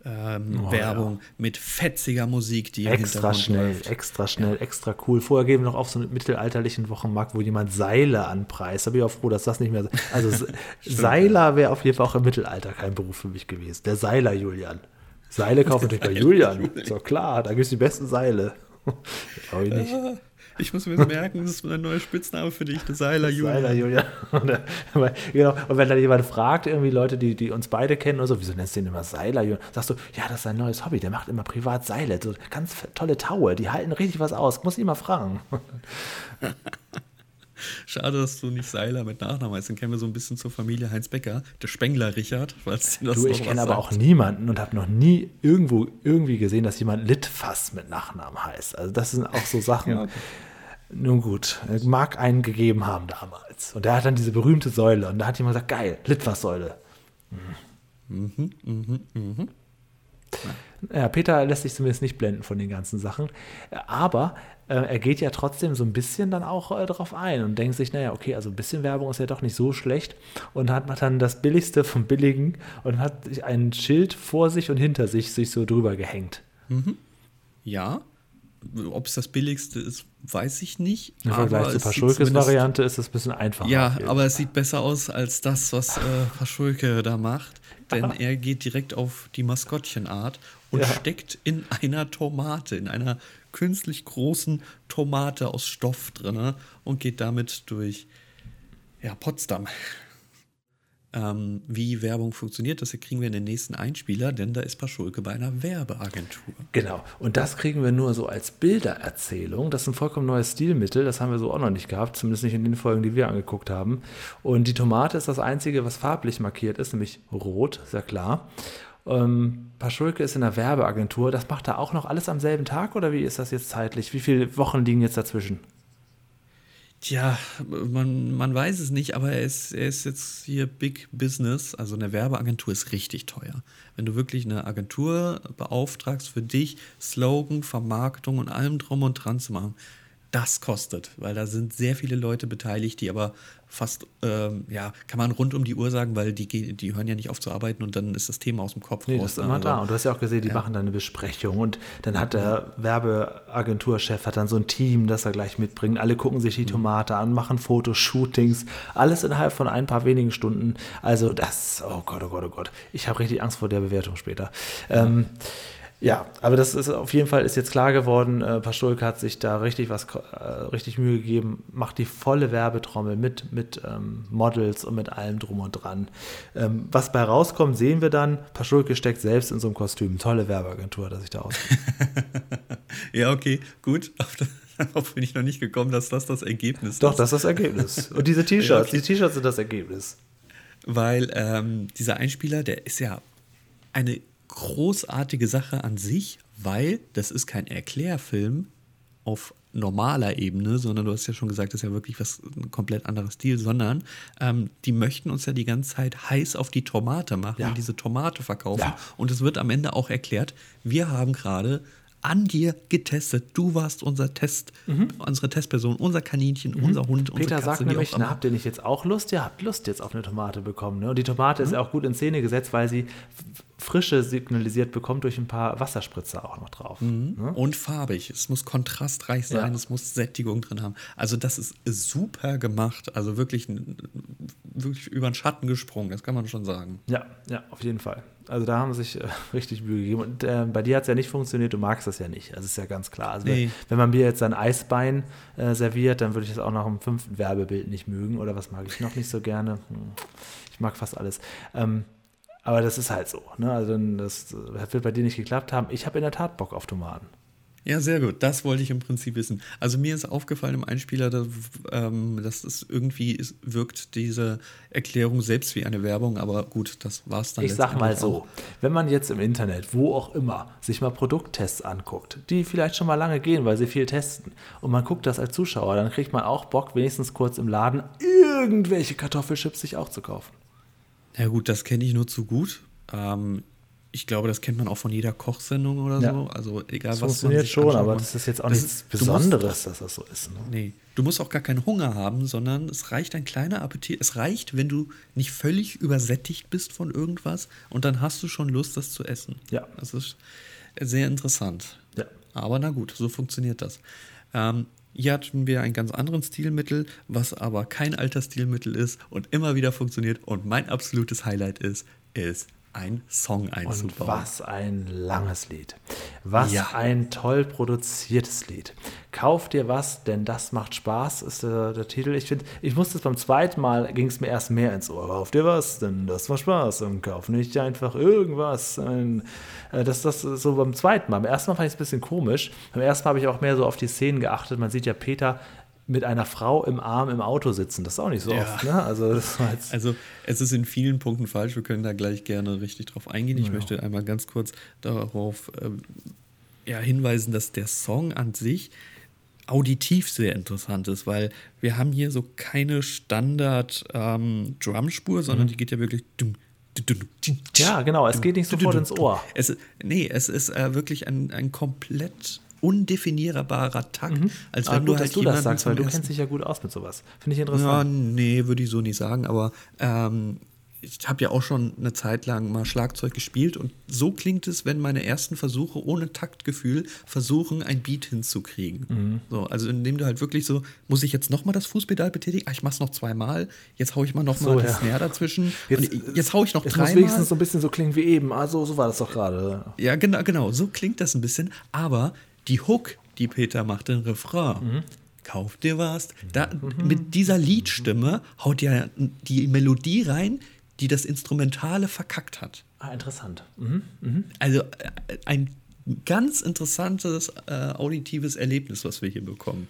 ähm, Oh, Werbung mit fetziger Musik, die extra schnell, läuft. extra schnell, extra cool. Vorher gehen wir noch auf so einen mittelalterlichen Wochenmarkt, wo jemand Seile anpreist. Da bin ich auch froh, dass das nicht mehr. Also Se- [laughs] Seiler wäre auf jeden Fall auch im Mittelalter kein Beruf für mich gewesen. Der Seiler Julian. Seile kaufen natürlich bei [laughs] Julian. Ist doch klar, da gibt es die besten Seile. [laughs] Glaube ich nicht. Ich muss mir das merken, das ist ein neuer Spitzname für dich, der Seiler Julian. Seiler Julian. [laughs] Und, äh, genau. und wenn dann jemand fragt, irgendwie Leute, die, die uns beide kennen oder so, wieso nennst du den immer Seiler Julian? Sagst du, ja, das ist sein neues Hobby, der macht immer privat Seile. So ganz tolle Taue, die halten richtig was aus. Muss ihn mal fragen. [laughs] [laughs] Schade, dass du nicht Seiler mit Nachnamen heißt. Dann kennen wir so ein bisschen zur Familie Heinz Becker, der Spengler Richard, falls dir das Du, ich kenne aber auch niemanden und habe noch nie irgendwo irgendwie gesehen, dass jemand Litfass mit Nachnamen heißt. Also das sind auch so Sachen. Ja. Nun gut, mag einen gegeben haben damals. Und der hat dann diese berühmte Säule und da hat jemand gesagt, geil, Litfaßsäule. Mhm, Ja, Peter lässt sich zumindest nicht blenden von den ganzen Sachen. Aber äh, er geht ja trotzdem so ein bisschen dann auch äh, drauf ein und denkt sich, naja, okay, also ein bisschen Werbung ist ja doch nicht so schlecht. Und hat macht dann das Billigste vom Billigen und hat sich ein Schild vor sich und hinter sich sich so drüber gehängt. Ja, ob es das billigste ist, weiß ich nicht. Im Vergleich zur es sieht Paschulkes zumindest- Variante ist es ein bisschen einfacher. Ja, aber es sieht besser aus als das, was äh, Paschulke da macht. Denn [laughs] er geht direkt auf die Maskottchenart und Ja. steckt in einer Tomate, in einer künstlich großen Tomate aus Stoff drin und geht damit durch ja, Potsdam. Ähm, wie Werbung funktioniert, das kriegen wir in den nächsten Einspieler, denn da ist Paschulke bei einer Werbeagentur. Genau. Und das kriegen wir nur so als Bildererzählung. Das ist ein vollkommen neues Stilmittel. Das haben wir so auch noch nicht gehabt, zumindest nicht in den Folgen, die wir angeguckt haben. Und die Tomate ist das Einzige, was farblich markiert ist, nämlich rot, ja klar. Ähm, Paschulke ist in der Werbeagentur. Das macht er auch noch alles am selben Tag oder wie ist das jetzt zeitlich? Wie viele Wochen liegen jetzt dazwischen? Tja, man, man weiß es nicht, aber er ist, er ist jetzt hier Big Business. Also eine Werbeagentur ist richtig teuer. Wenn du wirklich eine Agentur beauftragst für dich, Slogan, Vermarktung und allem drum und dran zu machen, das kostet, weil da sind sehr viele Leute beteiligt, die aber fast, ähm, ja, kann man rund um die Uhr sagen, weil die, die hören ja nicht auf zu arbeiten und dann ist das Thema aus dem Kopf Nee, raus. das ist ne? immer Also- da. Und du hast ja auch gesehen, die machen dann eine Besprechung und dann hat der Werbeagenturchef hat dann so ein Team, das er gleich mitbringt. Alle gucken sich die Tomate an, machen Fotoshootings, alles innerhalb von ein paar wenigen Stunden. Also das, oh Gott, oh Gott, oh Gott. Ich habe richtig Angst vor der Bewertung später. Ähm, ja, aber das ist auf jeden Fall ist jetzt klar geworden. Äh, Paschulke hat sich da richtig was äh, richtig Mühe gegeben, macht die volle Werbetrommel mit mit ähm, Models und mit allem drum und dran. Ähm, was bei rauskommt, sehen wir dann. Paschulke steckt selbst in so einem Kostüm. Tolle Werbeagentur, dass ich da aus. [laughs] Ja, okay, gut. [laughs] Darauf bin ich noch nicht gekommen, dass das das Ergebnis Doch, ist. das ist das Ergebnis. [laughs] Und diese T-Shirts, Ja, okay. die T-Shirts sind das Ergebnis. weil ähm, dieser Einspieler, der ist ja eine großartige Sache an sich, weil das ist kein Erklärfilm auf normaler Ebene, sondern du hast ja schon gesagt, das ist ja wirklich was ein komplett anderer Stil, sondern ähm, die möchten uns ja die ganze Zeit heiß auf die Tomate machen Ja. und diese Tomate verkaufen. Ja. Und es wird am Ende auch erklärt, wir haben gerade an dir getestet. Du warst unser Test, unsere Testperson, unser Kaninchen, unser Hund, unsere Mhm. Peter Katze, sagt nämlich, auch na, habt ihr nicht jetzt auch Lust? Ihr habt Lust jetzt auf eine Tomate bekommen. Ne? Und die Tomate ist ja auch gut in Szene gesetzt, weil sie Frische signalisiert bekommt durch ein paar Wasserspritzer auch noch drauf. Ne? Und farbig. Es muss kontrastreich sein, Ja. es muss Sättigung drin haben. Also, das ist super gemacht. Also wirklich, wirklich über den Schatten gesprungen, das kann man schon sagen. Ja, ja, auf jeden Fall. Also da haben sie sich äh, [laughs] richtig Mühe gegeben. Und äh, bei dir hat es ja nicht funktioniert, du magst das ja nicht. Das ist ja ganz klar. Also nee. wenn, wenn, man mir jetzt ein Eisbein äh, serviert, dann würde ich das auch nach dem fünften Werbebild nicht mögen. Oder was mag ich noch nicht so gerne? Hm. Ich mag fast alles. Ähm, aber das ist halt so. Ne? Also das, das wird bei dir nicht geklappt haben. Ich habe in der Tat Bock auf Tomaten. Ja, sehr gut. Das wollte ich im Prinzip wissen. Also mir ist aufgefallen im Einspieler, dass, ähm, dass es irgendwie ist, wirkt diese Erklärung selbst wie eine Werbung, aber gut, das war es dann. Ich sag mal so, auch. wenn man jetzt im Internet, wo auch immer, sich mal Produkttests anguckt, die vielleicht schon mal lange gehen, weil sie viel testen, und man guckt das als Zuschauer, dann kriegt man auch Bock, wenigstens kurz im Laden irgendwelche Kartoffelchips sich auch zu kaufen. Ja gut, das kenne ich nur zu gut. Ähm, ich glaube, das kennt man auch von jeder Kochsendung oder ja. so. Also egal das was funktioniert schon, anschaut, aber das ist jetzt auch nichts Besonderes, musst, dass das so ist. Ne? Nee, du musst auch gar keinen Hunger haben, sondern es reicht ein kleiner Appetit. Es reicht, wenn du nicht völlig übersättigt bist von irgendwas und dann hast du schon Lust, das zu essen. Ja. Das ist sehr interessant. Ja. Aber na gut, so funktioniert das. Ähm, hier hatten wir einen ganz anderen Stilmittel, was aber kein alter Stilmittel ist und immer wieder funktioniert. Und mein absolutes Highlight ist, ist ein Song einzubauen. Und was ein langes Lied. Was ja. ein toll produziertes Lied. Kauf dir was, denn das macht Spaß, ist der, der Titel. Ich finde, ich musste es beim zweiten Mal, ging es mir erst mehr ins Ohr. Kauf dir was, denn das macht Spaß. Und kauf nicht einfach irgendwas. Ein, äh, das, das so beim zweiten Mal. Beim ersten Mal fand ich es ein bisschen komisch. Beim ersten Mal habe ich auch mehr so auf die Szenen geachtet. Man sieht ja Peter mit einer Frau im Arm im Auto sitzen. Das ist auch nicht so ja. oft. Ne? Also, also es ist in vielen Punkten falsch. Wir können da gleich gerne richtig drauf eingehen. Ich ja. möchte einmal ganz kurz darauf ähm, ja, hinweisen, dass der Song an sich auditiv sehr interessant ist, weil wir haben hier so keine Standard-Drumspur, ähm, sondern mhm. die geht ja wirklich dumm, ja, genau, es geht nicht sofort ins Ohr. Es, nee, es ist äh, wirklich ein, ein komplett undefinierbarer Takt. Mhm. Als wenn ah, gut, du halt dass du das sagst, weil du kennst dich ja gut aus mit sowas. Finde ich interessant. Ja, nee, würde ich so nicht sagen, aber ähm, ich habe ja auch schon eine Zeit lang mal Schlagzeug gespielt und so klingt es, wenn meine ersten Versuche ohne Taktgefühl versuchen, ein Beat hinzukriegen. Mhm. So, also indem du halt wirklich so, muss ich jetzt nochmal das Fußpedal betätigen? Ah, ich mach's noch zweimal. Jetzt haue ich mal nochmal so, das ja. Snare dazwischen. Jetzt, jetzt haue ich noch dreimal. muss wenigstens so ein bisschen so klingen wie eben. Also so war das doch gerade. Ja, genau, genau. So klingt das ein bisschen. Aber die Hook, die Peter macht, den Refrain. Mhm. Kauf dir was. Da, mhm. Mit dieser Liedstimme haut ja die Melodie rein, die das Instrumentale verkackt hat. Ah, interessant. Mhm. Mhm. Also äh, ein ganz interessantes äh, auditives Erlebnis, was wir hier bekommen.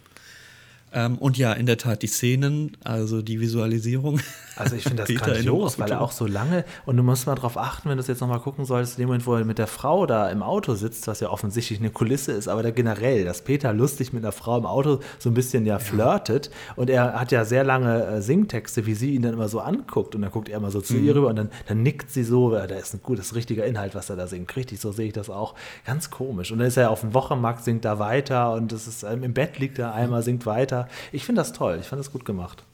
Ähm, und ja, in der Tat, die Szenen, also die Visualisierung. [laughs] Also ich finde das grandios, weil er auch so lange, und du musst mal darauf achten, wenn du es jetzt nochmal gucken solltest, in dem Moment, wo er mit der Frau da im Auto sitzt, was ja offensichtlich eine Kulisse ist, aber da generell, dass Peter lustig mit einer Frau im Auto so ein bisschen ja flirtet und er hat ja sehr lange äh, Singtexte, wie sie ihn dann immer so anguckt und dann guckt er immer so zu mhm. ihr rüber und dann, dann nickt sie so, da ist ein gutes, richtiger Inhalt, was er da singt. Richtig, so sehe ich das auch. Ganz komisch. Und dann ist er auf dem Wochenmarkt, singt da weiter und das ist, ähm, im Bett liegt er einmal, singt weiter. Ich finde das toll, ich fand das gut gemacht.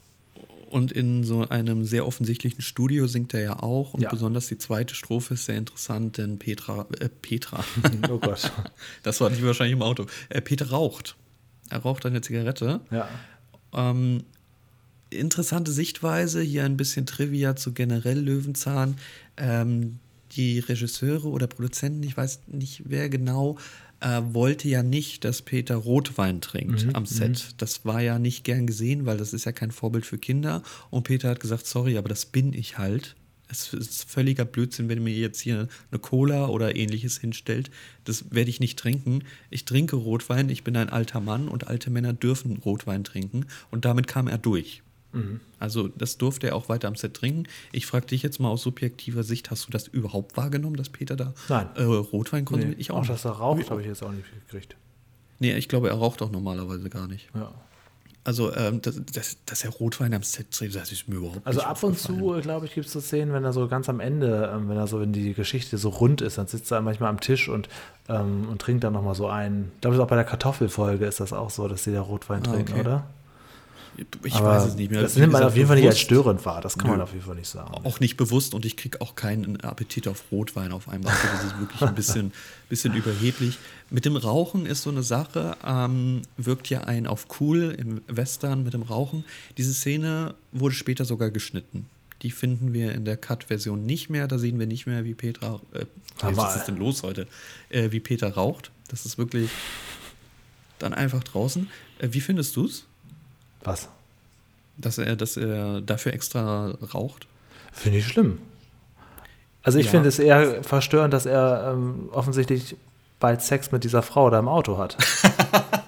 Und in so einem sehr offensichtlichen Studio singt er ja auch. Und ja. besonders die zweite Strophe ist sehr interessant, denn Petra, äh, Petra. [laughs] oh Gott. [laughs] Das war nicht wahrscheinlich im Auto. Äh, Peter raucht. Er raucht eine Zigarette. Ja. Ähm, interessante Sichtweise, hier ein bisschen Trivia zu generell Löwenzahn. Ähm, die Regisseure oder Produzenten, ich weiß nicht wer genau, äh, wollte ja nicht, dass Peter Rotwein trinkt mhm, am Set. Mhm. Das war ja nicht gern gesehen, weil das ist ja kein Vorbild für Kinder. Und Peter hat gesagt, sorry, aber das bin ich halt. Es ist völliger Blödsinn, wenn mir jetzt hier eine Cola oder ähnliches hinstellt. Das werde ich nicht trinken. Ich trinke Rotwein, ich bin ein alter Mann und alte Männer dürfen Rotwein trinken. Und damit kam er durch. Mhm. Also das durfte er auch weiter am Set trinken. Ich frage dich jetzt mal aus subjektiver Sicht, hast du das überhaupt wahrgenommen, dass Peter da. Äh, Rotwein konsumiert? Nee, ich auch, auch dass er raucht, habe ich jetzt auch nicht gekriegt. Nee, ich glaube, er raucht auch normalerweise gar nicht. Ja. Also, ähm, dass, dass, dass, er Rotwein am Set trinkt, das ist mir überhaupt also nicht Also ab und zu, glaube ich, gibt es so Szenen, wenn er so ganz am Ende, ähm, wenn er so, wenn die Geschichte so rund ist, dann sitzt er manchmal am Tisch und, ähm, und trinkt dann nochmal so einen. Ich glaube, auch bei der Kartoffelfolge ist das auch so, dass sie da Rotwein ah, trinken, okay. oder? Ich Aber weiß es nicht mehr. Das nimmt man auf jeden Fall nicht als störend wahr, das kann Nö. man auf jeden Fall nicht sagen. Auch nicht bewusst und ich kriege auch keinen Appetit auf Rotwein auf einmal. Also das ist wirklich ein bisschen, [laughs] bisschen überheblich. Mit dem Rauchen ist so eine Sache, ähm, wirkt ja ein auf cool im Western mit dem Rauchen. Diese Szene wurde später sogar geschnitten. Die finden wir in der Cut-Version nicht mehr. Da sehen wir nicht mehr, wie Petra. Äh, was ist denn los heute? Äh, wie Peter raucht. Das ist wirklich dann einfach draußen. Äh, wie findest du es? Was? Dass er, dass er dafür extra raucht? Finde ich schlimm. Also ich ja. finde es eher verstörend, dass er ähm, offensichtlich bald Sex mit dieser Frau da im Auto hat. [laughs]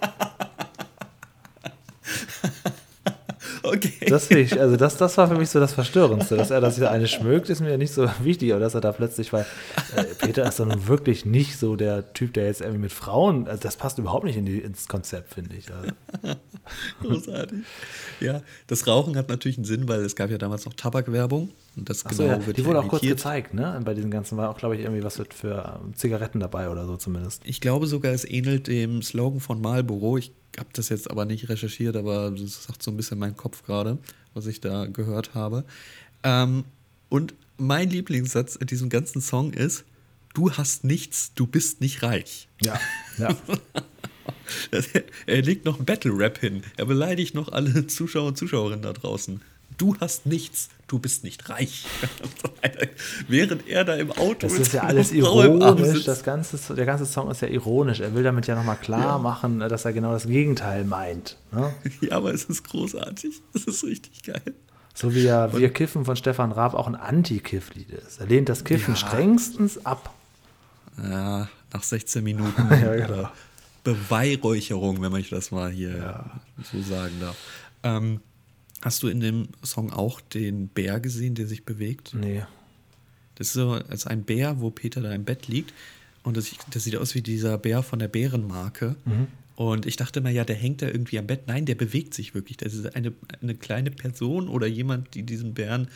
okay. Das ich, also das, das war für mich so das Verstörendste. Dass er das hier eine schmückt, ist mir nicht so [laughs] wichtig, aber dass er da plötzlich, weil äh, Peter ist dann wirklich nicht so der Typ, der jetzt irgendwie mit Frauen, also das passt überhaupt nicht in die, ins Konzept, finde ich. Also. [laughs] Großartig. Ja, das Rauchen hat natürlich einen Sinn, weil es gab ja damals noch Tabakwerbung. Und das genau ja, wird Die wurde auch kurz gezeigt, ne? Bei diesen ganzen war auch, glaube ich, irgendwie was für ähm, Zigaretten dabei oder so zumindest. Ich glaube sogar, es ähnelt dem Slogan von Marlboro. Ich habe das jetzt aber nicht recherchiert, aber das sagt so ein bisschen mein Kopf gerade, was ich da gehört habe. Ähm, und mein Lieblingssatz in diesem ganzen Song ist: Du hast nichts, du bist nicht reich. Ja, ja. [laughs] Er legt noch Battle-Rap hin. Er beleidigt noch alle Zuschauer und Zuschauerinnen da draußen. Du hast nichts, du bist nicht reich. [laughs] Während er da im Auto Das ist ja alles ironisch. Das ganze, der ganze Song ist ja ironisch. Er will damit ja nochmal klar ja. machen, dass er genau das Gegenteil meint. Ne? [laughs] Ja, aber es ist großartig. Es ist richtig geil. So wie ja Wir Kiffen von Stefan Raab auch ein Anti-Kiff-Lied ist. Er lehnt das Kiffen ja. strengstens ab. Ja, nach 16 Minuten. [laughs] ja, genau. Beweihräucherung, wenn man das mal hier ja. so sagen darf. Ähm, hast du in dem Song auch den Bär gesehen, der sich bewegt? Nee. Das ist so als ein Bär, wo Peter da im Bett liegt. Und das, das sieht aus wie dieser Bär von der Bärenmarke. Mhm. Und ich dachte mal, ja, der hängt da irgendwie am Bett. Nein, der bewegt sich wirklich. Das ist eine, eine kleine Person oder jemand, die diesen Bären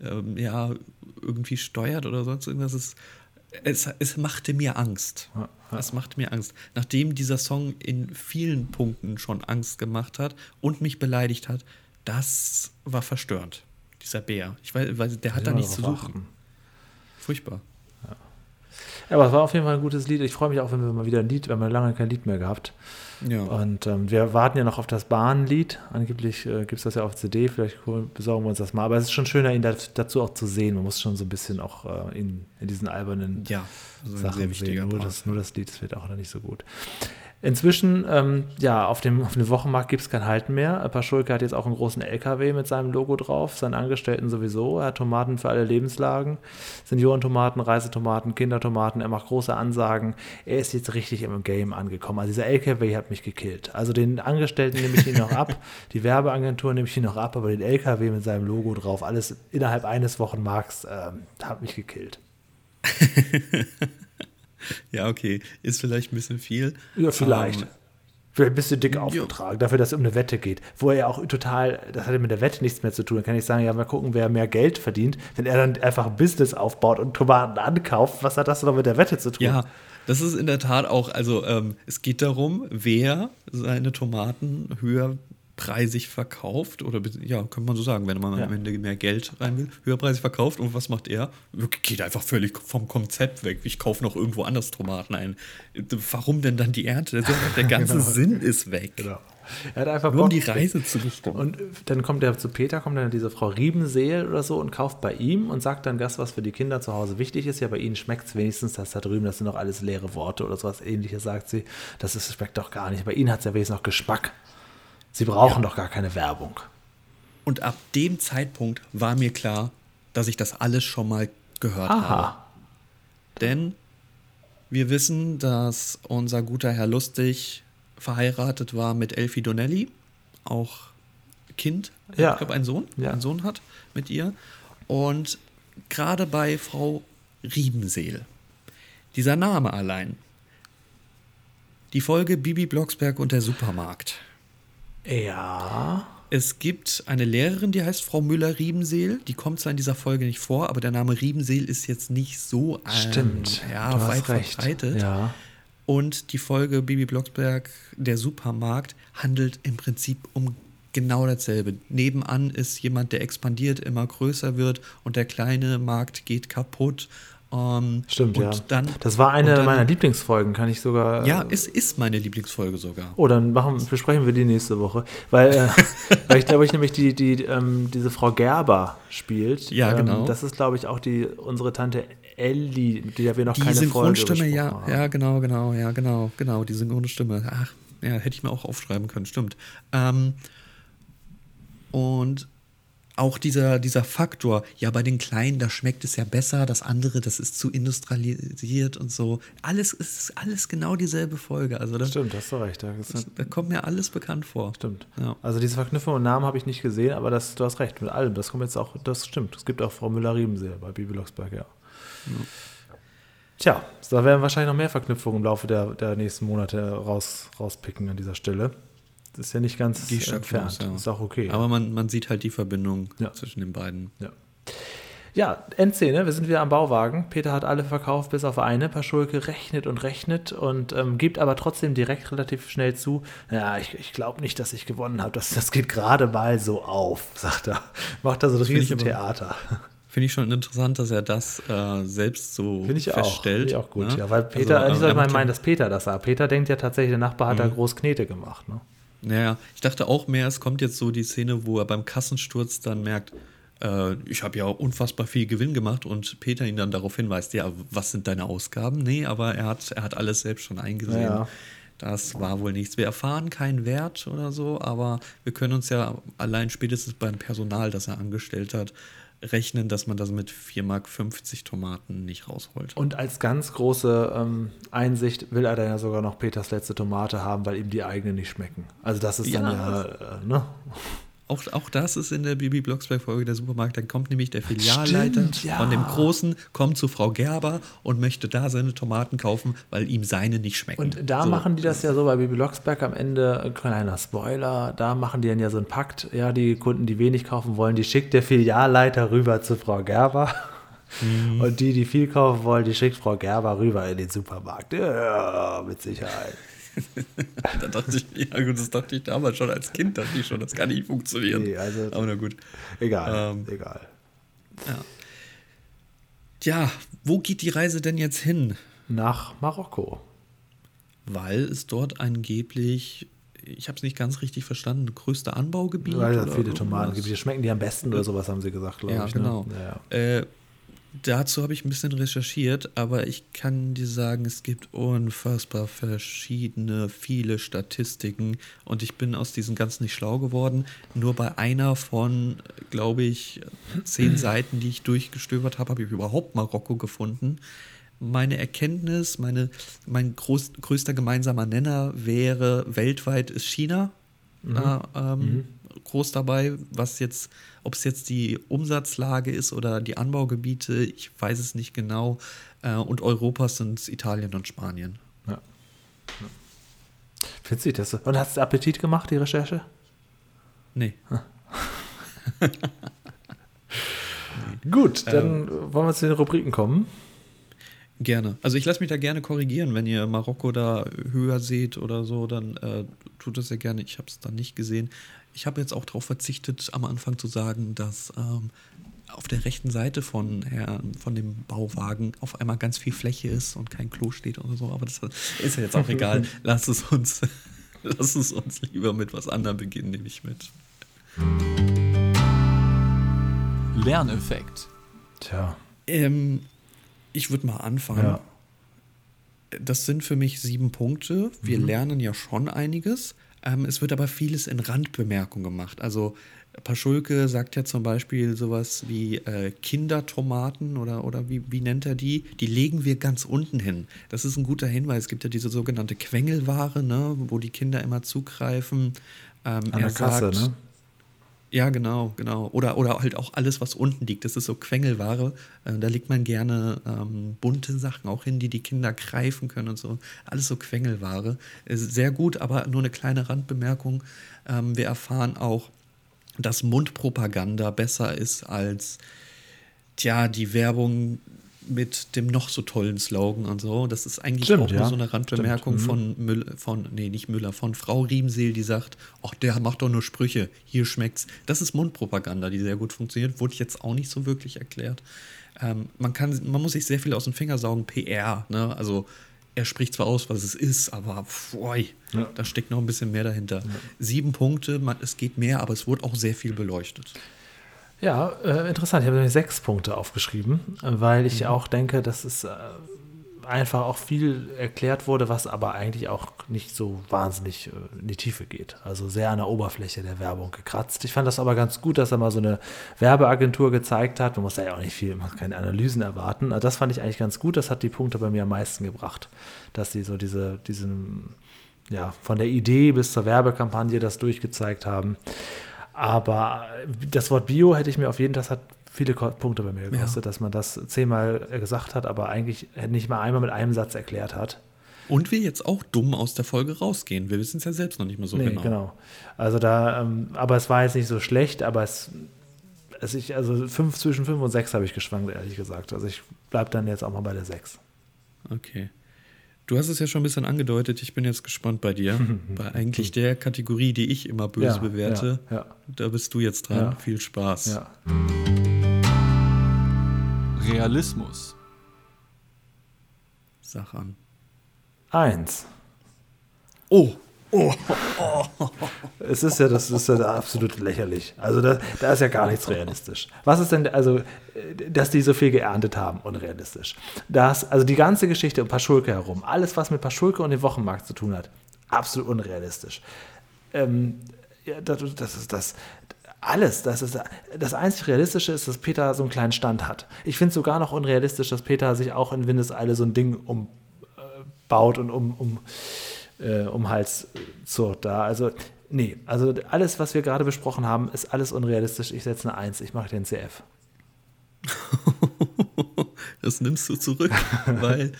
ähm, ja irgendwie steuert oder sonst irgendwas. Es, es, es machte mir Angst. Ja. Es macht mir Angst. Nachdem dieser Song in vielen Punkten schon Angst gemacht hat und mich beleidigt hat, das war verstörend. Dieser Bär. Ich weiß, weil der hat da nichts zu suchen. Achten. Furchtbar. Ja. Aber es war auf jeden Fall ein gutes Lied. Ich freue mich auch, wenn wir mal wieder ein Lied, wir haben lange kein Lied mehr gehabt. Ja. Und ähm, wir warten ja noch auf das Bahnlied. Angeblich äh, gibt es das ja auf CD, vielleicht besorgen wir uns das mal. Aber es ist schon schöner, ihn dazu auch zu sehen. Man muss schon so ein bisschen auch äh, in, in diesen albernen ja, also Sachen sehen. Nur das, nur das Lied, das wird auch noch nicht so gut. Inzwischen, ähm, ja, auf dem, auf dem Wochenmarkt gibt es kein Halten mehr. Paschulke hat jetzt auch einen großen LKW mit seinem Logo drauf, seinen Angestellten sowieso. Er hat Tomaten für alle Lebenslagen, Seniorentomaten, Reisetomaten, Kindertomaten. Er macht große Ansagen. Er ist jetzt richtig im Game angekommen. Also dieser LKW hat mich gekillt. Also den Angestellten nehme ich ihn noch ab, [laughs] die Werbeagentur nehme ich ihn noch ab, aber den LKW mit seinem Logo drauf, alles innerhalb eines Wochenmarkts, ähm, hat mich gekillt. [laughs] Ja, okay. Ist vielleicht ein bisschen viel. Ja, vielleicht. Ähm, Vielleicht ein bisschen dick aufgetragen, dafür, dass es um eine Wette geht. Wo er ja auch total, das hat ja mit der Wette nichts mehr zu tun. Dann kann ich sagen, ja, mal gucken, wer mehr Geld verdient. Wenn er dann einfach ein Business aufbaut und Tomaten ankauft, was hat das noch mit der Wette zu tun? Ja, das ist in der Tat auch, also ähm, es geht darum, wer seine Tomaten höher preisig verkauft oder ja, könnte man so sagen, wenn man ja. am Ende mehr Geld rein will, höherpreisig verkauft und was macht er? Geht einfach völlig vom Konzept weg. Ich kaufe noch irgendwo anders Tomaten ein. Warum denn dann die Ernte? Der [laughs] ganze genau. Sinn ist weg. Genau. Er hat einfach Nur um die Reise zu bestimmen. Und dann kommt er zu Peter, kommt dann diese Frau Riebenseel oder so und kauft bei ihm und sagt dann das, was für die Kinder zu Hause wichtig ist. Ja, bei ihnen schmeckt es wenigstens, dass da drüben, das sind noch alles leere Worte oder sowas ähnliches, sagt sie. Das ist, schmeckt doch gar nicht. Bei ihnen hat es ja wenigstens noch Geschmack. Sie brauchen ja. doch gar keine Werbung. Und ab dem Zeitpunkt war mir klar, dass ich das alles schon mal gehört Aha. habe. Denn wir wissen, dass unser guter Herr Lustig verheiratet war mit Elfie Donnelly, auch Kind, ja. ich glaube einen Sohn, ja. einen Sohn hat mit ihr. Und gerade bei Frau Riebenseel, dieser Name allein, die Folge Bibi Blocksberg und der Supermarkt. Ja. Es gibt eine Lehrerin, die heißt Frau Müller-Riebenseel. Die kommt zwar in dieser Folge nicht vor, aber der Name Riebenseel ist jetzt nicht so ähm, Stimmt. Ja, weit verbreitet. Ja. Und die Folge Bibi Blocksberg, der Supermarkt, handelt im Prinzip um genau dasselbe. Nebenan ist jemand, der expandiert, immer größer wird und der kleine Markt geht kaputt ähm, Stimmt, ja. Dann, das war eine dann, meiner Lieblingsfolgen, kann ich sogar. Ja, es ist meine Lieblingsfolge sogar. Oh, dann machen, besprechen wir die nächste Woche. Weil äh, [laughs] Weil ich glaube, ich nämlich die, die, ähm, diese Frau Gerber spielt. Ja, ähm, genau. Das ist, glaube ich, auch die, unsere Tante Ellie, mit der wir noch Die keine Folge Synchronstimme, ja, besprochen haben. ja, genau, genau, ja, genau, genau, die Synchronstimme. Ach, ja, hätte ich mir auch aufschreiben können, stimmt. Ähm, und auch dieser, dieser Faktor, ja, bei den Kleinen, da schmeckt es ja besser, das andere, das ist zu industrialisiert und so. Alles ist alles genau dieselbe Folge. Also das, Stimmt, hast du recht. Ist, da kommt mir alles bekannt vor. stimmt. Ja. Also diese Verknüpfung und Namen habe ich nicht gesehen, aber das, du hast recht mit allem. Das kommt jetzt auch, das stimmt. Es gibt auch Frau Müller-Riebensee bei Bibi Blocksberg, ja. Tja, da werden wahrscheinlich noch mehr Verknüpfungen im Laufe der, der nächsten Monate raus, rauspicken an dieser Stelle. Das ist ja nicht ganz Die entfernt. aus, ja. Ist auch okay. Aber man, man sieht halt die Verbindung Ja. zwischen den beiden. Ja. Ja, Endszene, wir sind wieder am Bauwagen. Peter hat alle verkauft, bis auf eine. Paschulke rechnet und rechnet und ähm, gibt aber trotzdem direkt relativ schnell zu. Ja, ich, ich glaube nicht, dass ich gewonnen habe. Das, das geht gerade mal so auf, sagt er. Macht da so das Finde ich aber- Riesentheater. Finde ich schon interessant, dass er das äh, selbst so Finde ich auch. feststellt. Finde ich auch gut. ne? Ja, weil Peter, Also, eigentlich soll ja- meinen, dass Peter das sagt. Peter denkt ja tatsächlich, der Nachbar hat da groß Knete gemacht. Ne? Naja, ich dachte auch mehr, es kommt jetzt so die Szene, wo er beim Kassensturz dann merkt, äh, ich habe ja unfassbar viel Gewinn gemacht und Peter ihn dann darauf hinweist, ja, was sind deine Ausgaben? Nee, aber er hat, er hat alles selbst schon eingesehen. Ja. Das war wohl nichts. Wir erfahren keinen Wert oder so, aber wir können uns ja allein spätestens beim Personal, das er angestellt hat, rechnen, dass man das mit 4,50 Mark Tomaten nicht rausholt. Und als ganz große ähm, Einsicht will er dann ja sogar noch Peters letzte Tomate haben, weil ihm die eigenen nicht schmecken. Also das ist dann Ja. ja, äh, ne? Auch, auch das ist in der Bibi Blocksberg-Folge der Supermarkt. Dann kommt nämlich der Filialleiter Stimmt, ja. von dem Großen, kommt zu Frau Gerber und möchte da seine Tomaten kaufen, weil ihm seine nicht schmecken. Und da So. machen die das ja so bei Bibi Blocksberg am Ende, äh, kleiner Spoiler, da machen die dann ja so einen Pakt, ja, die Kunden, die wenig kaufen wollen, die schickt der Filialleiter rüber zu Frau Gerber. Und die, die viel kaufen wollen, die schickt Frau Gerber rüber in den Supermarkt. Ja, mit Sicherheit. [laughs] Da dachte ich, ja gut, das dachte ich damals schon als Kind, dachte ich schon, das kann nicht funktionieren. Nee, also- Aber na gut. Egal, Ähm, egal. Ja, wo geht die Reise denn jetzt hin? Nach Marokko. Weil es dort angeblich, ich habe es nicht ganz richtig verstanden, größte Anbaugebiet Weil es viele Tomaten gibt, die schmecken die am besten oder sowas, haben sie gesagt, glaube Ja, ich. genau. Ne? Ja, ja. Äh, dazu habe ich ein bisschen recherchiert, aber ich kann dir sagen, es gibt unfassbar verschiedene, viele Statistiken und ich bin aus diesen ganzen nicht schlau geworden. Nur bei einer von, glaube ich, zehn [clears throat] Seiten, die ich durchgestöbert habe, habe ich überhaupt Marokko gefunden. Meine Erkenntnis, meine, mein groß, größter gemeinsamer Nenner wäre weltweit ist China. äh, ähm, groß dabei, was jetzt, ob es jetzt die Umsatzlage ist oder die Anbaugebiete, ich weiß es nicht genau. Äh, und Europas sind Italien und Spanien. Ja. Witzig, das. Und hast du Appetit gemacht, die Recherche? Nee. [laughs] Gut, dann wollen wir zu den Rubriken kommen. Gerne. Also ich lasse mich da gerne korrigieren, wenn ihr Marokko da höher seht oder so, dann äh, tut das sehr gerne. Ich habe es dann nicht gesehen. Ich habe jetzt auch darauf verzichtet, am Anfang zu sagen, dass ähm, auf der rechten Seite von, Herr, von dem Bauwagen auf einmal ganz viel Fläche ist und kein Klo steht oder so. Aber das ist ja jetzt auch egal. [laughs] Lass es uns, [laughs] lass es uns lieber mit was anderem beginnen, nehme ich mit. Lerneffekt. Tja. Ähm, ich würde mal anfangen. Ja. Das sind für mich sieben Punkte. Wir lernen ja schon einiges. Ähm, es wird aber vieles in Randbemerkung gemacht. Also Paschulke sagt ja zum Beispiel sowas wie äh, Kindertomaten oder, oder wie, wie nennt er die? Die legen wir ganz unten hin. Das ist ein guter Hinweis. Es gibt ja diese sogenannte Quengelware, ne, wo die Kinder immer zugreifen. Ähm, An der Kasse, ne? Ja, genau, genau. Oder, oder halt auch alles, was unten liegt. Das ist so Quengelware. Äh, da legt man gerne ähm, bunte Sachen auch hin, die die Kinder greifen können und so. Alles so Quengelware. Ist sehr gut, aber nur eine kleine Randbemerkung. Ähm, wir erfahren auch, dass Mundpropaganda besser ist als tja, die Werbung mit dem noch so tollen Slogan und so. Das ist eigentlich Stimmt, auch nur ja. so eine Randbemerkung Stimmt, mhm. von Müller, von, nee, nicht Müller, von Frau Riemseel, die sagt, ach, der macht doch nur Sprüche, hier schmeckt's. Das ist Mundpropaganda, die sehr gut funktioniert, wurde jetzt auch nicht so wirklich erklärt. Ähm, man kann, man muss sich sehr viel aus dem Finger saugen, PR, ne? Also er spricht zwar aus, was es ist, aber pfui, ja. da steckt noch ein bisschen mehr dahinter. Ja. Sieben Punkte, man, es geht mehr, aber es wurde auch sehr viel beleuchtet. Ja, äh, interessant. Ich habe nämlich sechs Punkte aufgeschrieben, weil ich mhm. auch denke, dass es äh, einfach auch viel erklärt wurde, was aber eigentlich auch nicht so wahnsinnig äh, in die Tiefe geht. Also sehr an der Oberfläche der Werbung gekratzt. Ich fand das aber ganz gut, dass er mal so eine Werbeagentur gezeigt hat. Man muss da ja auch nicht viel, man kann keine Analysen erwarten. Also das fand ich eigentlich ganz gut. Das hat die Punkte bei mir am meisten gebracht, dass sie so diese, diesen, ja, von der Idee bis zur Werbekampagne das durchgezeigt haben. Aber das Wort Bio hätte ich mir auf jeden Fall, das hat viele Punkte bei mir gekostet, ja. dass man das zehnmal gesagt hat, aber eigentlich nicht mal einmal mit einem Satz erklärt hat. Und wir jetzt auch dumm aus der Folge rausgehen. Wir wissen es ja selbst noch nicht mehr so nee, genau. genau. Also da, ähm, aber es war jetzt nicht so schlecht, aber es, es ich, also fünf, zwischen fünf und sechs habe ich geschwankt, ehrlich gesagt. Also ich bleibe dann jetzt auch mal bei der sechs. Okay. Du hast es ja schon ein bisschen angedeutet, ich bin jetzt gespannt bei dir. [laughs] bei eigentlich der Kategorie, die ich immer böse ja, bewerte. Ja, ja. Da bist du jetzt dran. Viel Spaß. Realismus. Sag an. Eins. Oh. Oh. [laughs] Es ist ja, das ist ja absolut lächerlich. Also da, da ist ja gar nichts realistisch. Was ist denn, also, dass die so viel geerntet haben, unrealistisch. Das, also die ganze Geschichte um Paschulke herum, alles, was mit Paschulke und dem Wochenmarkt zu tun hat, absolut unrealistisch. Ähm, ja, das, das ist das. Alles, das ist das einzig Realistische ist, dass Peter so einen kleinen Stand hat. Ich finde es sogar noch unrealistisch, dass Peter sich auch in Windeseile so ein Ding umbaut äh, und um, um äh, um Hals zurrt da. Also, nee, also alles, was wir gerade besprochen haben, ist alles unrealistisch. Ich setze eine Eins, ich mache den CF. [laughs] das nimmst du zurück, [laughs] weil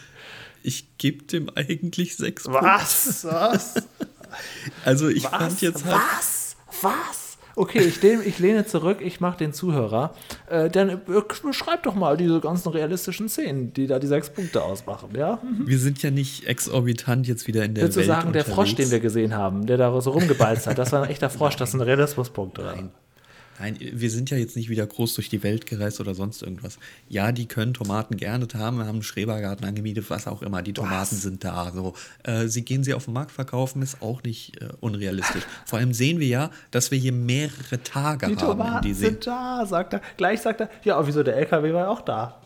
ich gebe dem eigentlich sechs Was? Punkte. Was? [laughs] Also ich was? fand jetzt halt. Was? Was? Okay, ich, lehne, ich lehne zurück, ich mache den Zuhörer. Äh, dann äh, beschreib doch mal diese ganzen realistischen Szenen, die da die sechs Punkte ausmachen, ja? Mhm. Wir sind ja nicht exorbitant jetzt wieder in der Willst Welt. Willst du sagen, der Frosch, den wir gesehen haben, der da so rumgebalzt hat, das war ein echter Frosch, das ist ein Realismuspunkt dran. Nein. Nein, wir sind ja jetzt nicht wieder groß durch die Welt gereist oder sonst irgendwas. Ja, die können Tomaten gerne haben, wir haben einen Schrebergarten angemietet, was auch immer. Die Tomaten was? sind da. So. Äh, sie gehen sie auf den Markt verkaufen, ist auch nicht äh, unrealistisch. Vor allem sehen wir ja, dass wir hier mehrere Tage die haben. Tomaten die sind da, sagt er. Gleich sagt er, ja, aber wieso der LKW war auch da?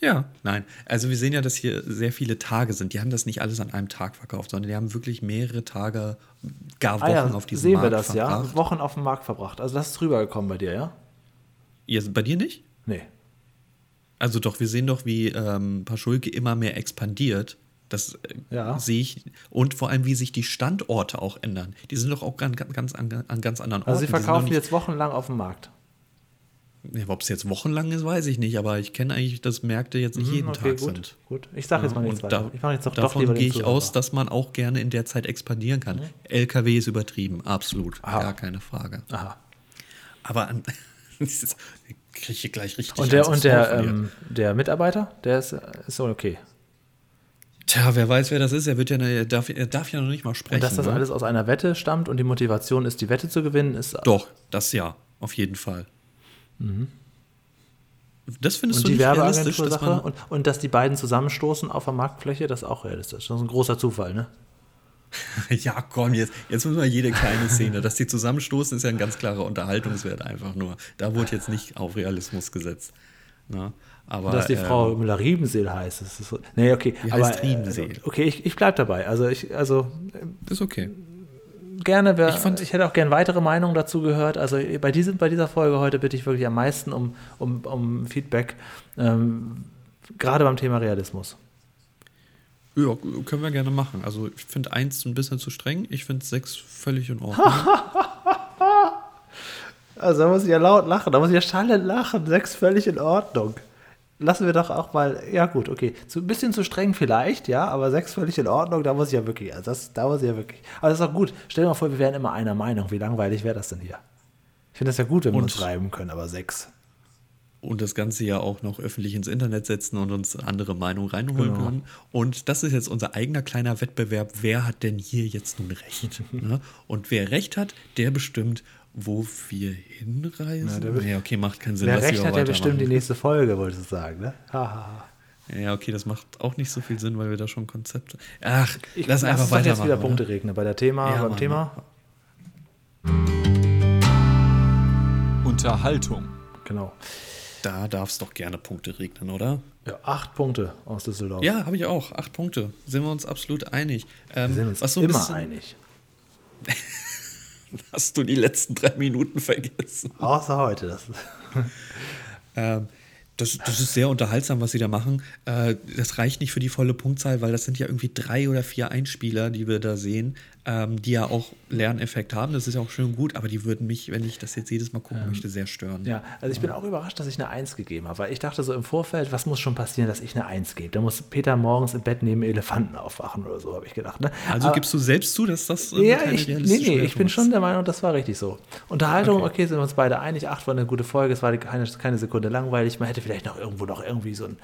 Ja, nein. Also wir sehen ja, dass hier sehr viele Tage sind. Die haben das nicht alles an einem Tag verkauft, sondern die haben wirklich mehrere Tage, gar Wochen ah ja, auf diesem sehen Markt wir das, verbracht. ja? Wochen auf dem Markt verbracht. Also das ist rübergekommen bei dir, ja? ja bei dir nicht? Nee. Also doch, wir sehen doch, wie ähm, Paschulke immer mehr expandiert. Das äh, ja. sehe ich. Und vor allem, wie sich die Standorte auch ändern. Die sind doch auch ganz, ganz an, an ganz anderen Orten. Also sie verkaufen jetzt wochenlang auf dem Markt. Ob es jetzt wochenlang ist, weiß ich nicht, aber ich kenne eigentlich, dass Märkte jetzt nicht mhm, jeden okay, Tag gut, sind. Gut, ich sage jetzt mal nichts. Da, ich mache jetzt doch davon gehe ich aus, dass man auch gerne in der Zeit expandieren kann. Mhm. LKW ist übertrieben, absolut, Aha. gar keine Frage. Aha. Aber an, [laughs] kriege ich gleich richtig. Und der, und der, ähm, der Mitarbeiter, der ist, ist okay. Tja, wer weiß, wer das ist. Er, wird ja, er, darf, er darf ja noch nicht mal sprechen. Und dass das ne? alles aus einer Wette stammt und die Motivation ist, die Wette zu gewinnen, ist. Doch, das ja, auf jeden Fall. Mhm. Das findest und du die nicht realistisch? Dass Sache und, und dass die beiden zusammenstoßen auf der Marktfläche, das ist auch realistisch. Das ist ein großer Zufall, ne? [laughs] ja, komm, jetzt, jetzt müssen wir jede kleine Szene. Dass die zusammenstoßen, ist ja ein ganz klarer Unterhaltungswert einfach nur. Da wurde jetzt nicht auf Realismus gesetzt. Na, ne? aber, dass die ähm, Frau Müller-Riebenseel heißt. Das ist nee, okay. Die aber, heißt Riebenseel. Äh, okay, ich, ich bleibe dabei. Also, ich, also. Ist okay gerne, wär, ich, fand, ich hätte auch gerne weitere Meinungen dazu gehört. Also bei, diesem, bei dieser Folge heute bitte ich wirklich am meisten um, um, um Feedback, ähm, gerade beim Thema Realismus. Ja, können wir gerne machen. Also ich finde eins ein bisschen zu streng, ich finde sechs völlig in Ordnung. [laughs] also da muss ich ja laut lachen, da muss ich ja schallend lachen, sechs völlig in Ordnung lassen wir doch auch mal, ja gut, okay, so ein bisschen zu streng vielleicht, ja, aber sechs völlig in Ordnung, da muss ich ja wirklich, also das, da muss ich ja wirklich, aber das ist auch gut. Stell dir mal vor, wir wären immer einer Meinung, wie langweilig wäre das denn hier? Ich finde das ja gut, wenn wir uns reiben können, aber sechs. Und das Ganze ja auch noch öffentlich ins Internet setzen und uns andere Meinungen reinholen genau. können. Und das ist jetzt unser eigener kleiner Wettbewerb. Wer hat denn hier jetzt nun Recht? [laughs] Ne? und wer Recht hat, der bestimmt, wo wir hinreisen? Ja, ja okay, macht keinen Sinn. Wer recht hat, der bestimmt die nächste Folge, wolltest du sagen, ne? Ja, okay, das macht auch nicht so viel Sinn, weil wir da schon Konzepte. Ach, Ich lass einfach weitermachen. jetzt wieder? Punkte regnen bei der Thema, Ja, beim Mann. Thema. Unterhaltung. Genau. Da darf es doch gerne Punkte regnen, oder? Ja, acht Punkte aus Düsseldorf. Ja, habe ich auch. Acht Punkte. Sind wir uns absolut einig. Ähm, Wir sind uns was so ein immer bisschen, einig. [laughs] [laughs] Hast du die letzten drei Minuten vergessen? Außer heute. Das [laughs] Ähm, das, das ist sehr unterhaltsam, was sie da machen. Äh, das reicht nicht für die volle Punktzahl, weil das sind ja irgendwie drei oder vier Einspieler, die wir da sehen, ähm, die ja auch Lerneffekt haben. Das ist ja auch schön und gut, aber die würden mich, wenn ich das jetzt jedes Mal gucken möchte, sehr stören. Ja, also ich bin auch überrascht, dass ich eine Eins gegeben habe, weil ich dachte so im Vorfeld, was muss schon passieren, dass ich eine Eins gebe? Da muss Peter morgens im Bett neben Elefanten aufwachen oder so, habe ich gedacht. Ne? Also Aber- gibst du selbst zu, dass das äh, ja, ich, nee, nee, ich bin schon der Meinung, das war richtig so. Unterhaltung, Okay. okay, sind wir uns beide einig. Acht war eine gute Folge, es war keine, keine Sekunde langweilig. Man hätte vielleicht noch irgendwo noch irgendwie so einen,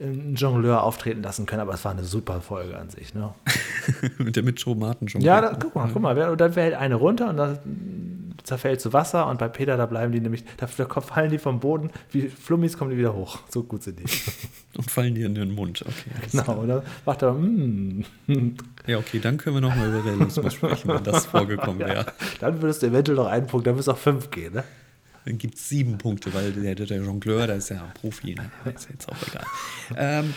einen Jongleur auftreten lassen können, aber es war eine super Folge an sich. Ne? [laughs] Mit der Mitschromaten schon. Ja, da, guck mal, guck mal, und dann fällt eine runter und dann zerfällt zu Wasser und bei Peter, da bleiben die nämlich, da fallen die vom Boden, wie Flummis kommen die wieder hoch. So gut sind die. [laughs] Und fallen dir in den Mund. Okay, Genau, oder? Macht er, mm. Ja, okay, dann können wir nochmal über Realismus sprechen, wenn das [laughs] vorgekommen wäre. Dann würdest du eventuell noch einen Punkt, dann müsste auch fünf gehen, ne? Dann gibt es sieben Punkte, weil der, der Jongleur, der ist ja ein Profi. Ne? Ist jetzt auch egal. Ähm,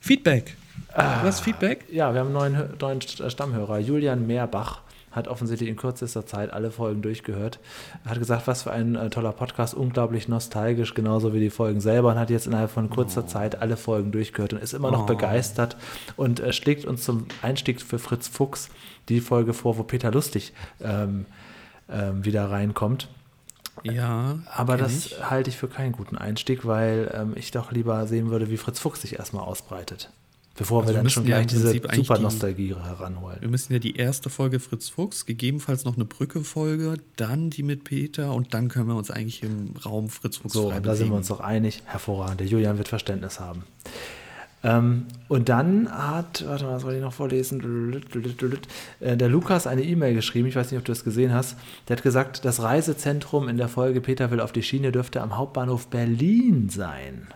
Feedback. Ah. Hast Feedback? Ja, wir haben einen neuen, neuen Stammhörer. Julian Mehrbach hat offensichtlich in kürzester Zeit alle Folgen durchgehört. Er hat gesagt, was für ein äh, toller Podcast, unglaublich nostalgisch, genauso wie die Folgen selber und hat jetzt innerhalb von kurzer Zeit alle Folgen durchgehört und ist immer noch Oh. begeistert und äh, schlägt uns zum Einstieg für Fritz Fuchs die Folge vor, wo Peter Lustig ähm, ähm, wieder reinkommt. Ja. Aber das ich. halte ich für keinen guten Einstieg, weil ähm, ich doch lieber sehen würde, wie Fritz Fuchs sich erstmal ausbreitet. Bevor Also wir dann schon ja gleich im diese super Nostalgie heranholen. Wir müssen ja die erste Folge Fritz Fuchs, gegebenenfalls noch eine Brücke-Folge, dann die mit Peter und dann können wir uns eigentlich im Raum Fritz Fuchs So, da sind wir uns doch einig. Hervorragend. Der Julian wird Verständnis haben. Ähm, und dann hat, warte mal, was soll ich noch vorlesen? Äh, Der Lukas eine E-Mail geschrieben, ich weiß nicht, ob du das gesehen hast. Der hat gesagt, das Reisezentrum in der Folge Peter will auf die Schiene dürfte am Hauptbahnhof Berlin sein.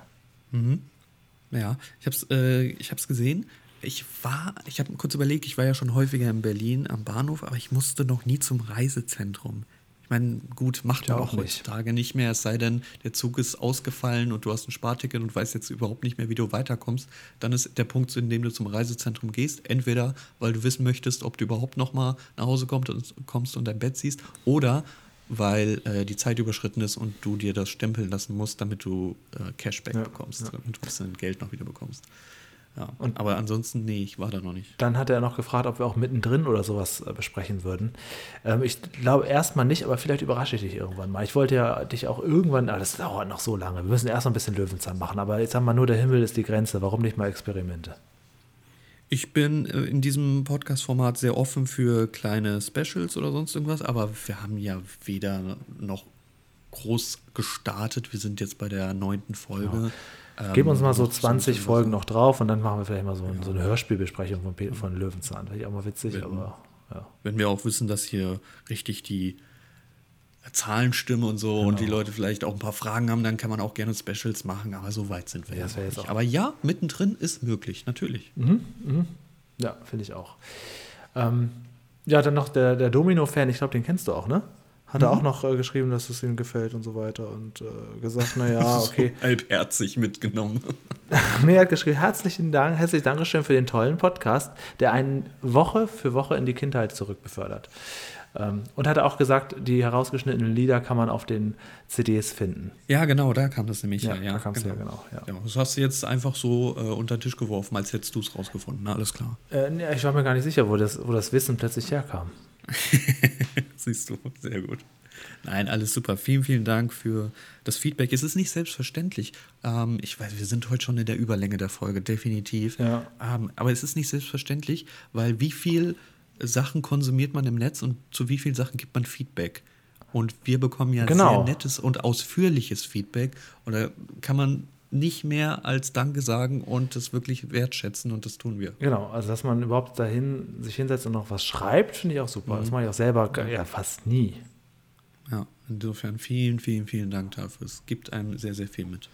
Ja, ich habe es äh, hab's gesehen. Ich war, ich habe kurz überlegt, ich war ja schon häufiger in Berlin am Bahnhof, aber ich musste noch nie zum Reisezentrum. Ich meine, gut, macht man auch auch nicht. heutzutage nicht mehr, es sei denn, der Zug ist ausgefallen und du hast ein Sparticket und weißt jetzt überhaupt nicht mehr, wie du weiterkommst. Dann ist der Punkt, in dem du zum Reisezentrum gehst, entweder weil du wissen möchtest, ob du überhaupt noch mal nach Hause kommst und, kommst und dein Bett siehst, oder weil äh, die Zeit überschritten ist und du dir das stempeln lassen musst, damit du äh, Cashback Ja, bekommst ja. und du ein bisschen Geld noch wieder bekommst. Ja. Und- aber ansonsten, nee, ich war da noch nicht. Dann hat er noch gefragt, ob wir auch mittendrin oder sowas äh, besprechen würden. Ähm, ich glaube erstmal nicht, aber vielleicht überrasche ich dich irgendwann mal. Ich wollte ja dich auch irgendwann, aber das dauert noch so lange. Wir müssen erst noch ein bisschen Löwenzahn machen, aber jetzt haben wir nur, der Himmel ist die Grenze. Warum nicht mal Experimente? Ich bin äh, in diesem Podcast-Format sehr offen für kleine Specials oder sonst irgendwas, aber wir haben ja weder noch groß gestartet. Wir sind jetzt bei der neunten Folge. Ähm, Geben uns mal so noch 20 irgendwas- Folgen noch drauf und dann machen wir vielleicht mal so, so eine Hörspielbesprechung von, von Löwenzahn. Finde ich auch mal witzig, Wenn- aber ja. Wenn wir auch wissen, dass hier richtig die Zahlen stimmen und so und die Genau. Leute vielleicht auch ein paar Fragen haben, dann kann man auch gerne Specials machen, aber so weit sind wir Ja, ja nicht. Aber ja, mittendrin ist möglich, natürlich. Ja, finde ich auch. Ähm, ja, dann noch der, der Domino-Fan, ich glaube, den kennst du auch, ne? Hat er auch noch äh, geschrieben, dass es ihm gefällt und so weiter und äh, gesagt, naja, [laughs] okay. So halbherzig mitgenommen. [laughs] Nee, er hat geschrieben, herzlichen Dank, herzlich Dankeschön für den tollen Podcast, der einen Woche für Woche in die Kindheit zurückbefördert. Ähm, und hat auch gesagt, die herausgeschnittenen Lieder kann man auf den CDs finden. Ja, genau, da kam das nämlich Ja, her. Ja, da kam's her, genau, ja. das hast du jetzt einfach so äh, unter den Tisch geworfen, als hättest du es rausgefunden. Na, alles klar. Äh, nee, ich war mir gar nicht sicher, wo das, wo das Wissen plötzlich herkam. [laughs] Siehst du, sehr gut. Nein, alles super. Vielen, vielen Dank für das Feedback. Es ist nicht selbstverständlich. Ähm, ich weiß, wir sind heute schon in der Überlänge der Folge, definitiv. Ja. Ähm, aber es ist nicht selbstverständlich, weil wie viel Sachen konsumiert man im Netz und zu wie vielen Sachen gibt man Feedback? Und wir bekommen ja Genau. sehr nettes und ausführliches Feedback. Und da kann man nicht mehr als Danke sagen und das wirklich wertschätzen und das tun wir. Genau, also dass man überhaupt dahin sich hinsetzt und noch was schreibt, finde ich auch super. Das mache ich auch selber ja, fast nie. Ja, insofern vielen, vielen, vielen Dank dafür. Es gibt einem sehr, sehr viel mit.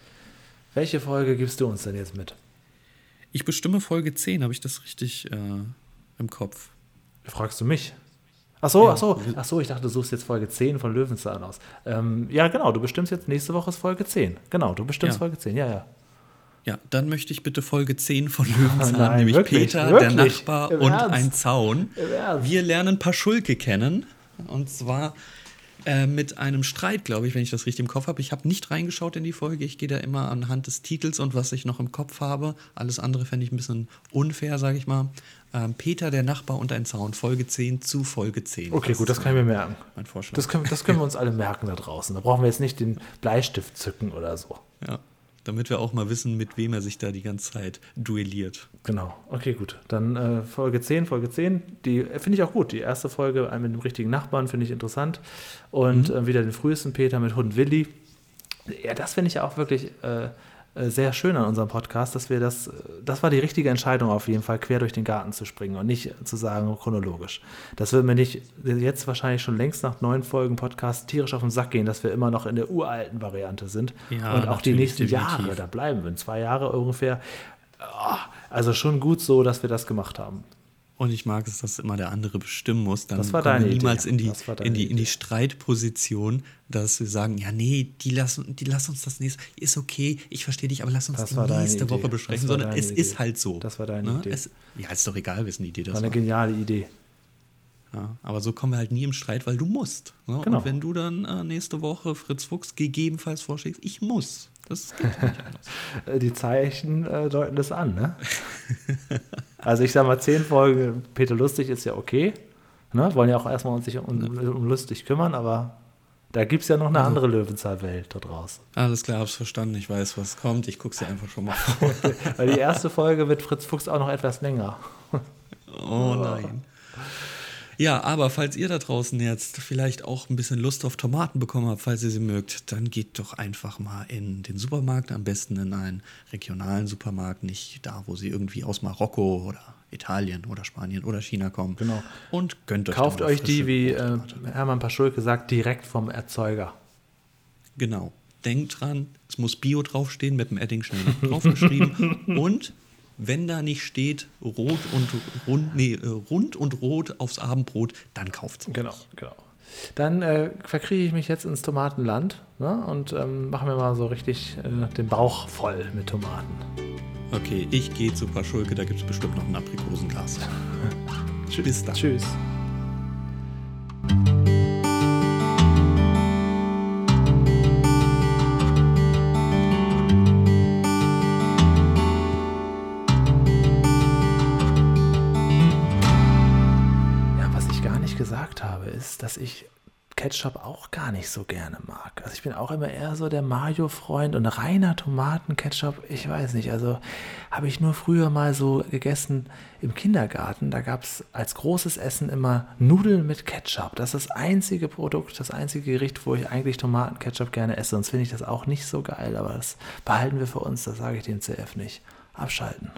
Welche Folge gibst du uns denn jetzt mit? Ich bestimme Folge 10, habe ich das richtig äh, im Kopf? Fragst du mich? Ach so, ja. ach so, ach so, ich dachte, du suchst jetzt Folge 10 von Löwenzahn aus. Ähm, ja, genau, du bestimmst jetzt nächste Woche ist Folge 10. Genau, du bestimmst ja. Folge 10, ja, ja. Ja, dann möchte ich bitte Folge 10 von Löwenzahn, Nein, nämlich wirklich, Peter, wirklich? der Nachbar Im und Ernst? ein Zaun. Wir lernen Paschulke kennen. Und zwar äh, mit einem Streit, glaube ich, wenn ich das richtig im Kopf habe. Ich habe nicht reingeschaut in die Folge. Ich gehe da immer anhand des Titels und was ich noch im Kopf habe. Alles andere fände ich ein bisschen unfair, sage ich mal. Ähm, Peter, der Nachbar und ein Zaun, Folge 10 zu Folge 10. Okay, das gut, das kann ich mir merken. Mein Vorschlag. Das können, das können wir [laughs] uns alle merken da draußen. Da brauchen wir jetzt nicht den Bleistift zücken oder so. Ja damit wir auch mal wissen, mit wem er sich da die ganze Zeit duelliert. Genau, okay, gut. Dann äh, Folge 10, Folge 10, die äh, finde ich auch gut. Die erste Folge mit dem richtigen Nachbarn finde ich interessant. Und mhm. äh, wieder den frühesten Peter mit Hund Willi. Ja, das finde ich auch wirklich äh, äh, sehr schön an unserem Podcast, dass wir das, äh, das war die richtige Entscheidung auf jeden Fall, quer durch den Garten zu springen und nicht zu sagen chronologisch. Das wird mir nicht jetzt wahrscheinlich schon längst nach neun Folgen Podcast tierisch auf den Sack gehen, dass wir immer noch in der uralten Variante sind ja, und auch die nächsten definitiv. Jahre, da bleiben wir, zwei Jahre ungefähr. Ah, also schon gut so, dass wir das gemacht haben. Und ich mag es, dass immer der andere bestimmen muss. Dann das war deine wir niemals Idee. in die, in, die, in die Streitposition, dass wir sagen, ja, nee, die lass, die lass uns das nächste, ist okay, ich verstehe dich, aber lass uns das die nächste Woche besprechen, sondern es Idee. ist halt so. Das war deine ne? Idee. Es, ja, ist doch egal, wessen Idee das war. Eine war eine geniale Idee. Ja, aber so kommen wir halt nie im Streit, weil du musst. Ne? Genau. Und wenn du dann äh, nächste Woche Fritz Fuchs gegebenenfalls vorschlägst, ich muss. Das geht nicht anders. [laughs] Die Zeichen äh, deuten das an, ne? [laughs] also ich sag mal, zehn Folgen Peter Lustig ist ja okay. Ne? Wollen ja auch erstmal uns sich um, um Lustig kümmern, aber da gibt es ja noch eine andere Löwenzahl-Welt da draußen. Alles klar, hab's verstanden. Ich weiß, was kommt. Ich gucke sie einfach schon mal [laughs] vor. Weil die erste Folge wird Fritz Fuchs auch noch etwas länger. Oh nein. Ja, aber falls ihr da draußen jetzt vielleicht auch ein bisschen Lust auf Tomaten bekommen habt, falls ihr sie mögt, dann geht doch einfach mal in den Supermarkt, am besten in einen regionalen Supermarkt, nicht da, wo sie irgendwie aus Marokko oder Italien oder Spanien oder China kommen. Genau. Und gönnt euch Kauft euch die, wie äh, Hermann Paschulke sagt, direkt vom Erzeuger. Genau. Denkt dran, es muss Bio draufstehen, mit dem Edding schnell draufgeschrieben. [laughs] und wenn da nicht steht rot und rund, nee, rund und rot aufs Abendbrot, dann kauft es. Genau, genau. Dann äh, verkriege ich mich jetzt ins Tomatenland ne, und ähm, mache mir mal so richtig äh, den Bauch voll mit Tomaten. Okay, ich gehe zu Paschulke, da gibt es bestimmt noch ein Aprikosenglas. [laughs] Tschüss. Tschüss. Dass ich Ketchup auch gar nicht so gerne mag. Also ich bin auch immer eher so der Mayo-Freund und reiner Tomatenketchup, ich weiß nicht. Also habe ich nur früher mal so gegessen im Kindergarten. Da gab es als großes Essen immer Nudeln mit Ketchup. Das ist das einzige Produkt, das einzige Gericht, wo ich eigentlich Tomatenketchup gerne esse. Sonst finde ich das auch nicht so geil, aber das behalten wir für uns, das sage ich dem CF nicht. Abschalten.